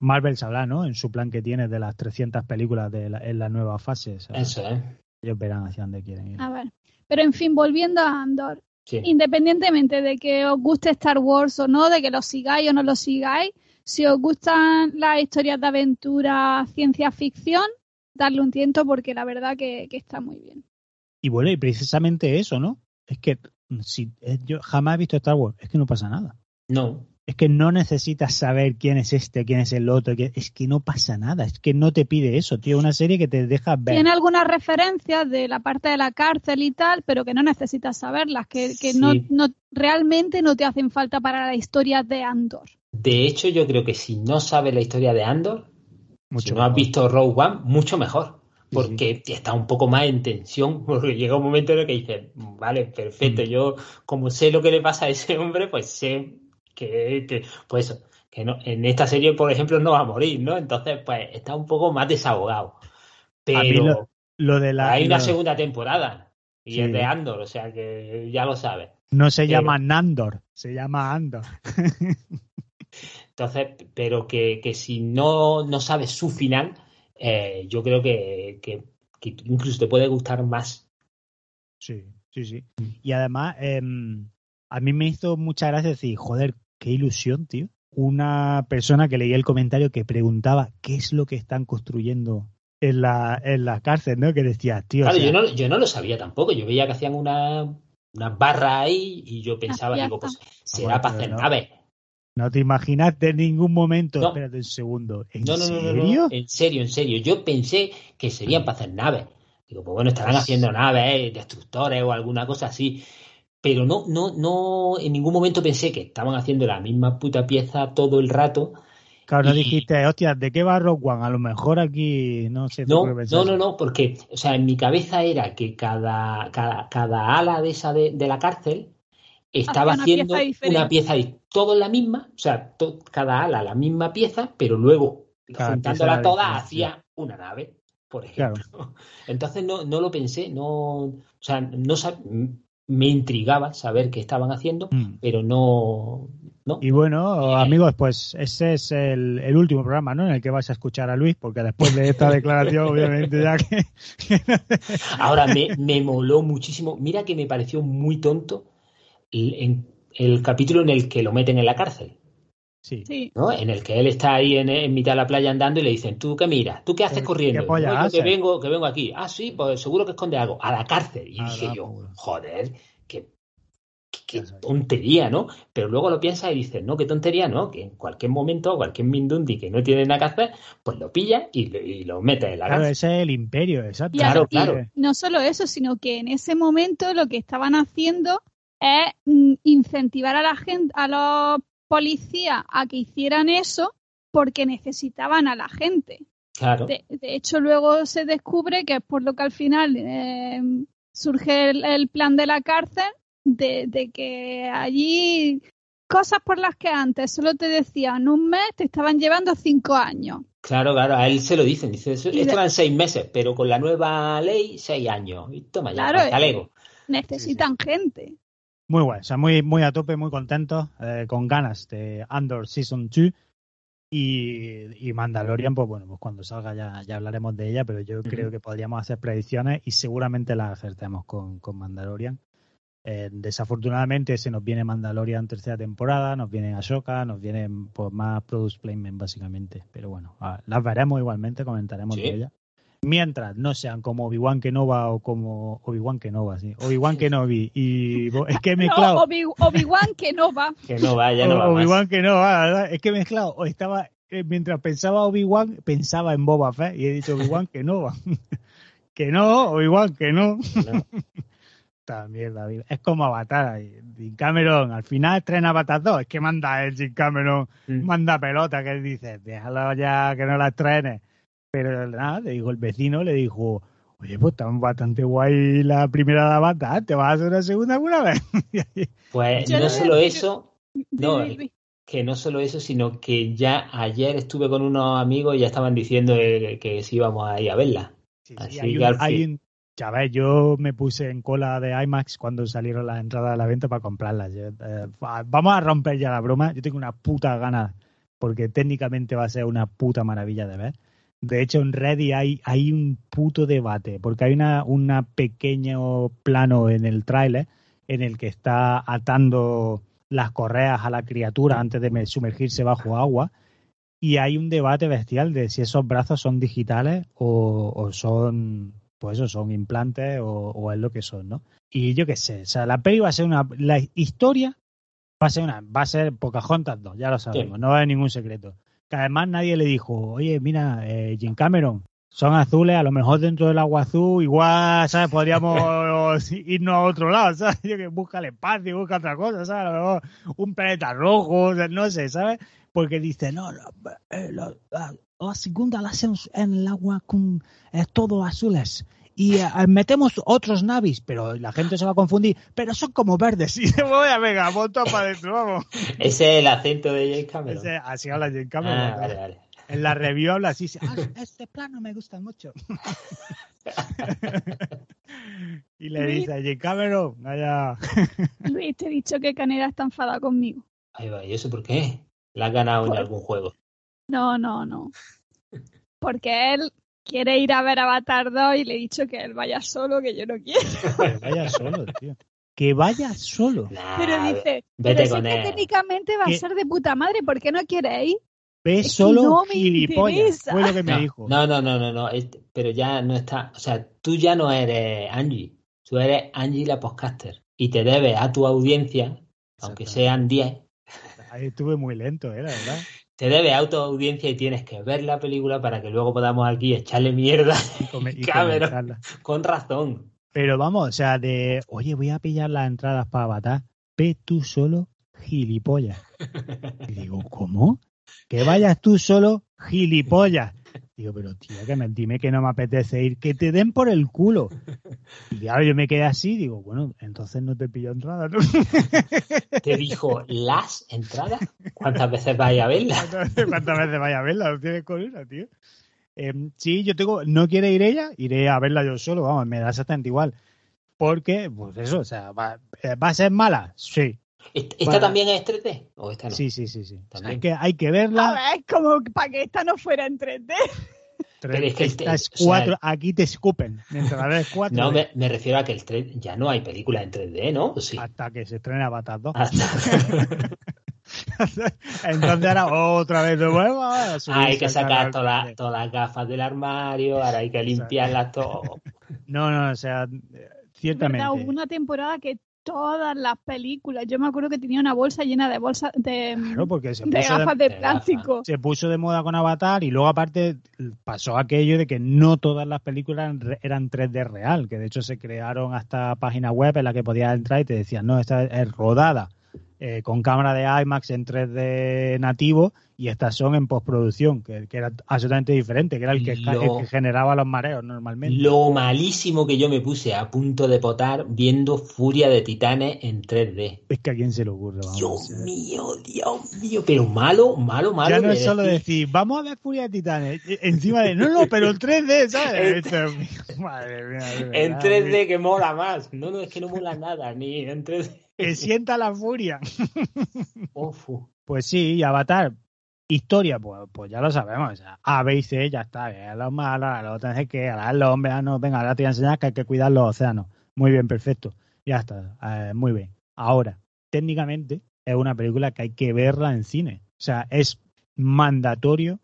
Marvel sabrá, ¿no? En su plan que tiene de las 300 películas de la, en la nueva fase. Eso, ¿eh? Ellos verán hacia dónde quieren ir. A ver. Pero en fin, volviendo a Andor. Sí. Independientemente de que os guste Star Wars o no, de que lo sigáis o no lo sigáis, si os gustan las historias de aventura, ciencia ficción, darle un tiento porque la verdad que, que está muy bien. Y bueno, y precisamente eso, ¿no? Es que si eh, yo jamás he visto Star Wars, es que no pasa nada. No. Es que no necesitas saber quién es este, quién es el otro. Es que no pasa nada. Es que no te pide eso, tío. Una serie que te deja ver. Tiene algunas referencias de la parte de la cárcel y tal, pero que no necesitas saberlas, que, que no, no, realmente no te hacen falta para la historia de Andor. De hecho, yo creo que si no sabes la historia de Andor, mucho si no has visto Rogue One, mucho mejor. Porque está un poco más en tensión, <laughs> porque llega un momento en el que dices, vale, perfecto, mm. yo como sé lo que le pasa a ese hombre, pues sé que, pues que no, en esta serie, por ejemplo, no va a morir, ¿no? Entonces, pues está un poco más desahogado. Pero lo, de la, hay una segunda temporada y es de Andor, o sea que ya lo sabes. No se llama Nandor, se llama Andor. <laughs> Entonces, pero que, que, si no, no sabes su final, eh, yo creo que, que, incluso te puede gustar más. Sí, sí, sí. Y además, em, a mí me hizo mucha gracia decir, joder, qué ilusión, tío. Una persona que leía el comentario que preguntaba qué es lo que están construyendo en la, en la cárcel, ¿no? Que decía, tío. Claro, yo, no, yo no lo sabía tampoco. Yo veía que hacían una, una barra ahí y yo pensaba, digo, pues será para hacer naves. No te imaginaste en ningún momento. Espérate un segundo. ¿En no, no, serio? En serio, en serio. Yo pensé que serían para hacer naves. Digo, pues bueno, estarán pues haciendo naves, destructores o alguna cosa así pero no, no, no, en ningún momento pensé que estaban haciendo la misma puta pieza todo el rato. Claro, no dijiste, hostia, ¿de qué va Rock One? A lo mejor aquí no sé. No, no, no, no, porque, o sea, en mi cabeza era que cada, cada, cada ala de esa de, la cárcel estaba haciendo una pieza y todo en la misma, o sea, cada ala la misma pieza, pero luego juntándola toda hacía una nave, por ejemplo. <laughs> Entonces no, no lo pensé, no, o sea, no me intrigaba saber qué estaban haciendo, mm. pero no, no. Y bueno, amigos, pues ese es el, último programa, ¿no? En el que vais a escuchar a Luis, porque después de esta <laughs> declaración, obviamente, ya que. Ahora, me, me, moló muchísimo. Mira que me pareció muy tonto el, el, capítulo en el que lo meten en la cárcel. Sí. ¿no? En el que él está ahí en, mitad de la playa andando y le dicen, ¿tú qué miras? ¿Tú qué haces corriendo? que vengo, que vengo aquí. Ah, sí, pues seguro que esconde algo. A la cárcel. Y dije yo, joder, qué, qué, tontería, ¿no? Pero luego lo piensas y dices, no, qué tontería, ¿no? Que en cualquier momento, cualquier Mindundi que no tiene nada que hacer, pues lo pilla y, lo mete en la claro, ese es el imperio, exacto. claro, claro. no solo eso, sino que en ese momento lo que estaban haciendo es mm, incentivar a la gente, a los policía a que hicieran eso porque necesitaban a la gente. Claro. De, hecho, luego se descubre que es por lo que al final eh, surge el, plan de la cárcel de, que allí cosas por las que antes solo te decían un mes, te estaban llevando cinco años. Claro, claro, a él se lo dicen, dice, esto eran seis meses, pero con la nueva ley, seis años. Y toma ya, claro, necesitan gente. Muy bueno, o sea, muy, muy a tope, muy contento, eh, con ganas de Andor Season 2. Y, y, Mandalorian, pues bueno, pues cuando salga ya, ya hablaremos de ella, pero yo creo que podríamos hacer predicciones y seguramente las acertemos con, con Mandalorian. Eh, desafortunadamente se nos viene Mandalorian tercera temporada, nos viene Ashoka, nos vienen pues, más Produce Placement básicamente. Pero bueno, las veremos igualmente, comentaremos de ella mientras no sean como Obi-Wan Kenova o como Obi-Wan Kenova, sí. Obi-Wan Kenobi y es que he mezclado no, Obi-Wan Kenova. Kenova, ya no Obi-Wan Kenova, ¿verdad? Es que he mezclado, o estaba eh, mientras pensaba Obi-Wan, pensaba en Boba Fett y he dicho Obi-Wan Kenova. <laughs> que no, Obi-Wan que no. <laughs> También, David. Es como Avatar. Jim Cameron, al final estrena Avatar 2. Es que manda el Jim Cameron, manda pelota, que dice, déjalo ya que no la estrenes pero nada, le dijo el vecino, le dijo, oye, pues está bastante guay la primera de Avatar, ¿te vas a hacer una segunda alguna vez? <laughs> pues no solo eso, no, que no solo eso, sino que ya ayer estuve con unos amigos y ya estaban diciendo que, sí íbamos a ir a verla. Así que ya ves, yo me puse en cola de IMAX cuando salieron las entradas a la venta para comprarlas. Eh, vamos a romper ya la broma. Yo tengo una puta gana, porque técnicamente va a ser una puta maravilla de ver. De hecho, en Reddit hay, hay un puto debate, porque hay una, una pequeño plano en el tráiler en el que está atando las correas a la criatura antes de sumergirse bajo agua. Y hay un debate bestial de si esos brazos son digitales o, son, pues eso, son implantes o, es lo que son, ¿no? Y yo qué sé, o sea, la peli va a ser una, la historia Va a ser una, va a ser Pocahontas 2, ya lo sabemos, no va a haber ningún secreto. Que además nadie le dijo, oye, mira, eh, Jim Cameron, son azules, a lo mejor dentro del agua azul, igual, ¿sabes? Podríamos <laughs> irnos a otro lado, ¿sabes? Yo que busca el espacio, busca otra cosa, ¿sabes? A lo mejor un planeta rojo, no sé, ¿sabes? Porque dice, no, la, eh, la, la segunda la hacemos en el agua con eh, todo azules y eh, metemos otros navis, pero la gente se va a confundir, pero son como verdes. <laughs> Y se voy a venga, montón para adentro, vamos. <laughs> Ese es el acento de James Cameron. Ese, así habla James Cameron. Ah, vale, vale. En la review habla así, ah, <laughs> este plano me gusta mucho. y le dice a James Cameron, vaya. Luis, te he dicho que Caneda está enfadada conmigo. Ahí va, ¿y eso por qué? ¿La ha ganado en algún juego? No, no, no. Porque él quiere ir a ver Avatar 2 y le he dicho que él vaya solo, que yo no quiero. Que <laughs> vaya solo, tío. Que vaya solo. Nah, Pero dice, vete pero con que él. técnicamente va a ser de puta madre, ¿por qué no quiere ir? Ve Es solo no gilipollas. Fue lo que me no, dijo. no, no, no, no, no, pero ya no está, o sea, tú ya no eres Angie, tú eres Angie la podcaster y te debes a tu audiencia, aunque sean 10, Ahí estuve muy lento, ¿eh? La verdad. <laughs> te debe a tu audiencia y tienes que ver la película para que luego podamos aquí echarle mierda <laughs> Y come- y <laughs> Cameron. comentarla. con razón. Pero vamos, o sea, de, oye, voy a pillar las entradas para Avatar. Ve tú solo, gilipollas. Y digo, ¿cómo? Que vayas tú solo, gilipollas. Digo, pero tío, que me, dime que no me apetece ir, que te den por el culo. Y claro, yo me quedé así, digo, bueno, entonces no te pillo entrada, ¿no? <laughs> Te dijo las entradas, ¿cuántas veces vais a verla? <laughs> ¿Cuántas veces, cuántas veces vaya a verla? No tienes con una, tío. Eh, sí, yo tengo, no quiere ir ella, iré a verla yo solo, vamos, me da exactamente igual. Porque, pues eso, o sea, va, eh, ¿va a ser mala? Sí, ¿Esta Bueno. también es 3D? ¿O esta no? sí, sí, sí. sí. También. hay, que, hay que A verla. ver, como para que esta no fuera en 3D. Pero es que el te- Estas o sea, cuatro, aquí te escupen. Mientras la ves cuatro, No, me, me refiero a que el 3 ya no hay película en 3D, ¿no? ¿O Sí. hasta que se estrene Avatar 2. Hasta- <laughs> Entonces ahora otra vez de nuevo. a hay que sacar todas las- de- todas las gafas del armario, ahora hay que limpiarlas todo. No, no, o sea, eh, Es ciertamente. hubo una temporada que todas las películas, yo me acuerdo que tenía una bolsa llena de bolsas de, Claro, porque se de puso de, gafas de de plástico. se puso de moda con Avatar y luego aparte pasó aquello de que no todas las películas eran 3D real, que de hecho se crearon hasta páginas web en la que podías entrar y te decían, no, esta es rodada eh, con cámara de IMAX en 3D nativo y estas son en postproducción, que, que era absolutamente diferente, que era el que, ca- Lo- el que generaba los mareos normalmente. Lo malísimo que yo me puse a punto de potar viendo Furia de Titanes en 3D. Es que a quién se le ocurre, vamos. Dios mío, Dios mío, pero malo, malo, malo. Ya no es solo decir- vamos a ver Furia de Titanes. e- Encima de, no, no, pero en 3D, ¿sabes? <laughs> Madre mía, En verdad, 3D que mola más. No, no, es que no mola nada, ni en 3D. Que sienta la furia. <laughs> Ofu. Pues sí, y Avatar, historia, pues, pues ya lo sabemos. O sea, A, B y C, ya está. Que es lo malo, a lo otro es que, a los hombres, no, venga, ahora te voy a enseñar que hay que cuidar los océanos. Muy bien, perfecto. Ya está, eh, muy bien. Ahora, técnicamente, es una película que hay que verla en cine. O sea, es mandatorio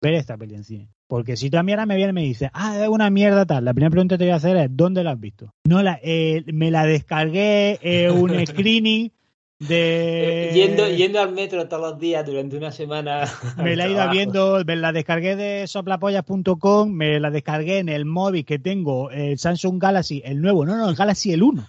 ver esta peli en cine. Porque si tú a mí ahora me viene y me dices, ah, es una mierda tal, la primera pregunta que te voy a hacer es, ¿dónde la has visto? No, la, eh, me la descargué eh, un <laughs> screening de... Yendo, yendo al metro todos los días durante una semana. <laughs> Me la he ido viendo, me la descargué de soplapollas.com, me la descargué en el móvil que tengo, el Samsung Galaxy, el nuevo, no, no, el Galaxy el 1.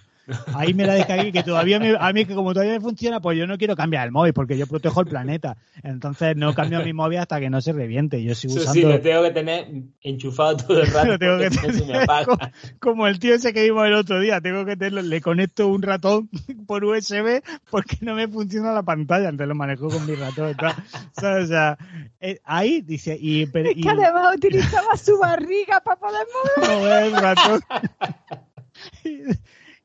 Ahí me la descargué, que todavía me, a mí que como todavía me funciona, pues yo no quiero cambiar el móvil porque yo protejo el planeta. Entonces no cambio mi móvil hasta que no se reviente. Yo sigo Eso usando sí, lo tengo que tener enchufado todo el rato. <laughs> Lo tengo que no tener apaga. como el tío ese que vimos el otro día, tengo que tenerlo, le conecto un ratón <laughs> por USB porque no me funciona la pantalla, entonces lo manejo con mi ratón. eh, ahí dice, y, pero- Es y- que además utilizaba su barriga para poder mover. <laughs> mover el ratón.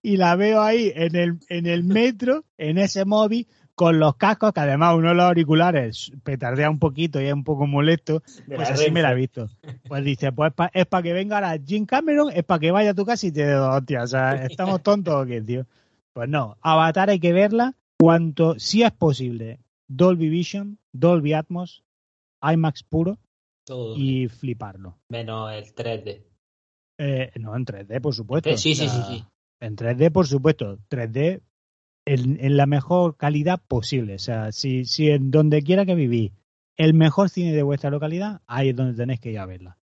Y la veo ahí en el, en el metro, en ese móvil, con los cascos, que además uno de los auriculares petardea un poquito y es un poco molesto, pues así me la he visto. Pues dice, pues pa- es para que venga la Jim Cameron, es para que vaya a tu casa y te dé dos hostias. O sea, <laughs> estamos tontos o qué, tío. Pues no, Avatar hay que verla cuanto, si es posible, Dolby Vision, Dolby Atmos, IMAX puro Todo. y fliparlo. Menos el 3D. Eh, no, en 3D, por supuesto. Sí, sí, sí, sea, sí. En 3D, por supuesto. 3D en, la mejor calidad posible. O sea, si, si en donde quiera que vivís, el mejor cine de vuestra localidad, ahí es donde tenéis que ir a verla.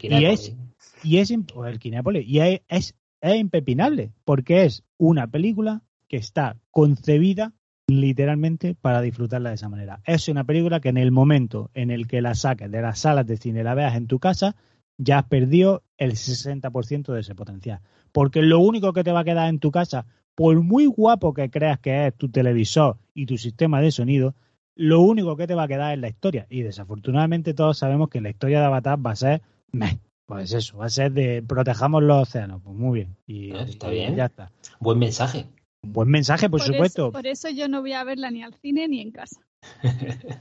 Y es, y es, el Kinépolis, y es, es, es impepinable, porque es una película que está concebida literalmente para disfrutarla de esa manera. Es una película que en el momento en el que la saques de las salas de cine la veas en tu casa, ya has perdido el 60% de ese potencial. Porque lo único que te va a quedar en tu casa, por muy guapo que creas que es tu televisor y tu sistema de sonido, lo único que te va a quedar es la historia. Y desafortunadamente todos sabemos que la historia de Avatar va a ser meh. Pues eso, va a ser de protejamos los océanos. Pues muy bien. Y, ah, está bien. ya está. Buen mensaje. Buen mensaje, por, supuesto. por eso yo no voy a verla ni al cine ni en casa.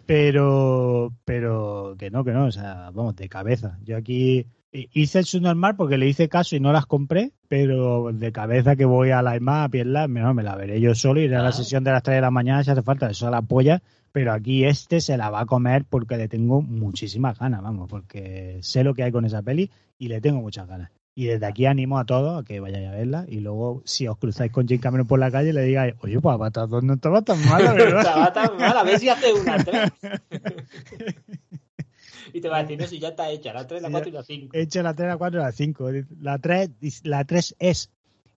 Pero, pero que no, que no, o sea, vamos, de cabeza. Yo aquí hice el subnormal porque le hice caso y no las compré, pero de cabeza que voy a la IMA a pierla, no, me la veré yo solo, iré a la sesión de las 3 de la mañana si hace falta, eso a la polla, pero aquí este se la va a comer porque le tengo muchísimas ganas, vamos, porque sé lo que hay con esa peli y le tengo muchas ganas. Y desde aquí animo a todos a que vayáis a verla y luego si os cruzáis con Jim Cameron por la calle le digáis, oye, pues Avatar no estaba tan mala, ¿verdad? <laughs> estaba tan mala, a ver si hace una tres. <laughs> y te va a decir, no, si ya está hecha, la 3, la 4 y la 5. Hecha la 3, la 4 y la 5. La 3, la 3 es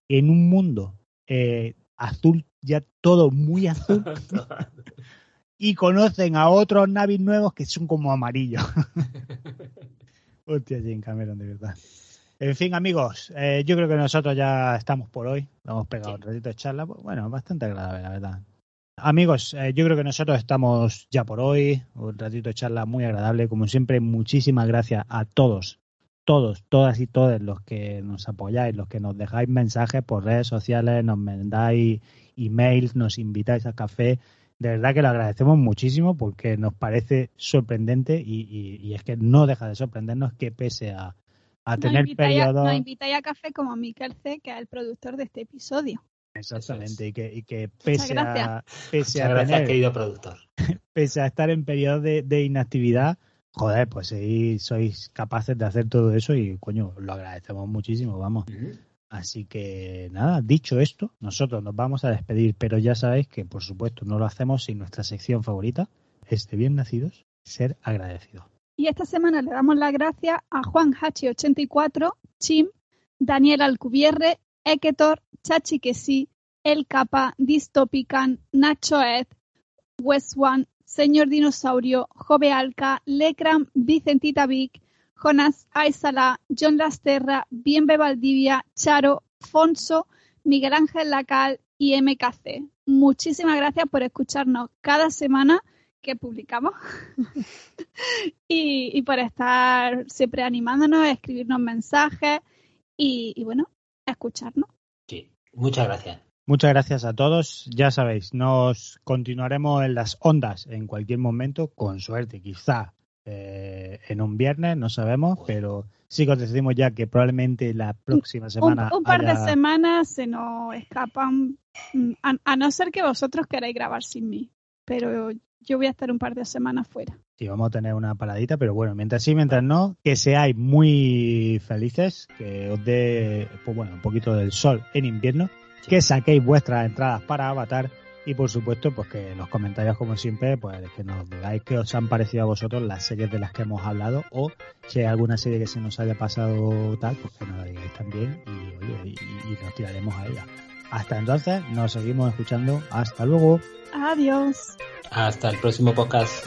en un mundo eh, azul, ya todo muy azul. <laughs> y conocen a otros navis nuevos que son como amarillos. Hostia, Jim Cameron, de verdad. En fin, amigos, eh, yo creo que nosotros ya estamos por hoy. Hemos pegado un ratito de charla. Bueno, bastante agradable, la verdad. Amigos, eh, yo creo que nosotros estamos ya por hoy. Un ratito de charla muy agradable. Como siempre, muchísimas gracias a todos, todos, todas y todos los que nos apoyáis, los que nos dejáis mensajes por redes sociales, nos mandáis emails, nos invitáis a café. De verdad que lo agradecemos muchísimo porque nos parece sorprendente y es que no deja de sorprendernos que pese a, a tener periodos. Nos invitáis a café como Miquel C, que es el productor de este episodio. Exactamente, y que, y que pese a, pese a gracias, querido productor. <laughs> Pese a estar en periodo de, inactividad, joder, pues sí, sois capaces de hacer todo eso y coño, lo agradecemos muchísimo, vamos. Así que nada, dicho esto, nosotros nos vamos a despedir, pero ya sabéis que por supuesto no lo hacemos sin nuestra sección favorita, es de bien nacidos, ser agradecidos. Y esta semana le damos las gracias a Juan Hachi84, Chim, Daniel Alcubierre, Eketor, Chachi sí, El Capa, Distopican, Nacho Ed, West One, Señor Dinosaurio, Jove Alca, Lecram, Vicentita Vic, Jonas Aizala, John Lasterra, Bienve Valdivia, Charo, Fonso, Miguel Ángel Lacal y MKC. Muchísimas gracias por escucharnos cada semana que publicamos <laughs> y, por estar siempre animándonos, a escribirnos mensajes y, bueno, a escucharnos. Sí, muchas gracias. Muchas gracias a todos. Ya sabéis, nos continuaremos en las ondas en cualquier momento, con suerte, quizá eh, en un viernes, no sabemos, pero sí que os decimos ya que probablemente la próxima semana. Un, par de semanas se nos escapan, mm, a, no ser que vosotros queráis grabar sin mí. Pero yo voy a estar un par de semanas fuera. Sí, vamos a tener una paradita, pero bueno, mientras sí, mientras no, que seáis muy felices, que os dé, pues bueno, un poquito del sol en invierno, que saquéis vuestras entradas para Avatar y por supuesto, pues que en los comentarios, como siempre, pues que nos digáis qué os han parecido a vosotros las series de las que hemos hablado o si hay alguna serie que se nos haya pasado tal, pues que nos la digáis también y, y nos tiraremos a ella. Hasta entonces, nos seguimos escuchando. Hasta luego. Adiós. Hasta el próximo podcast.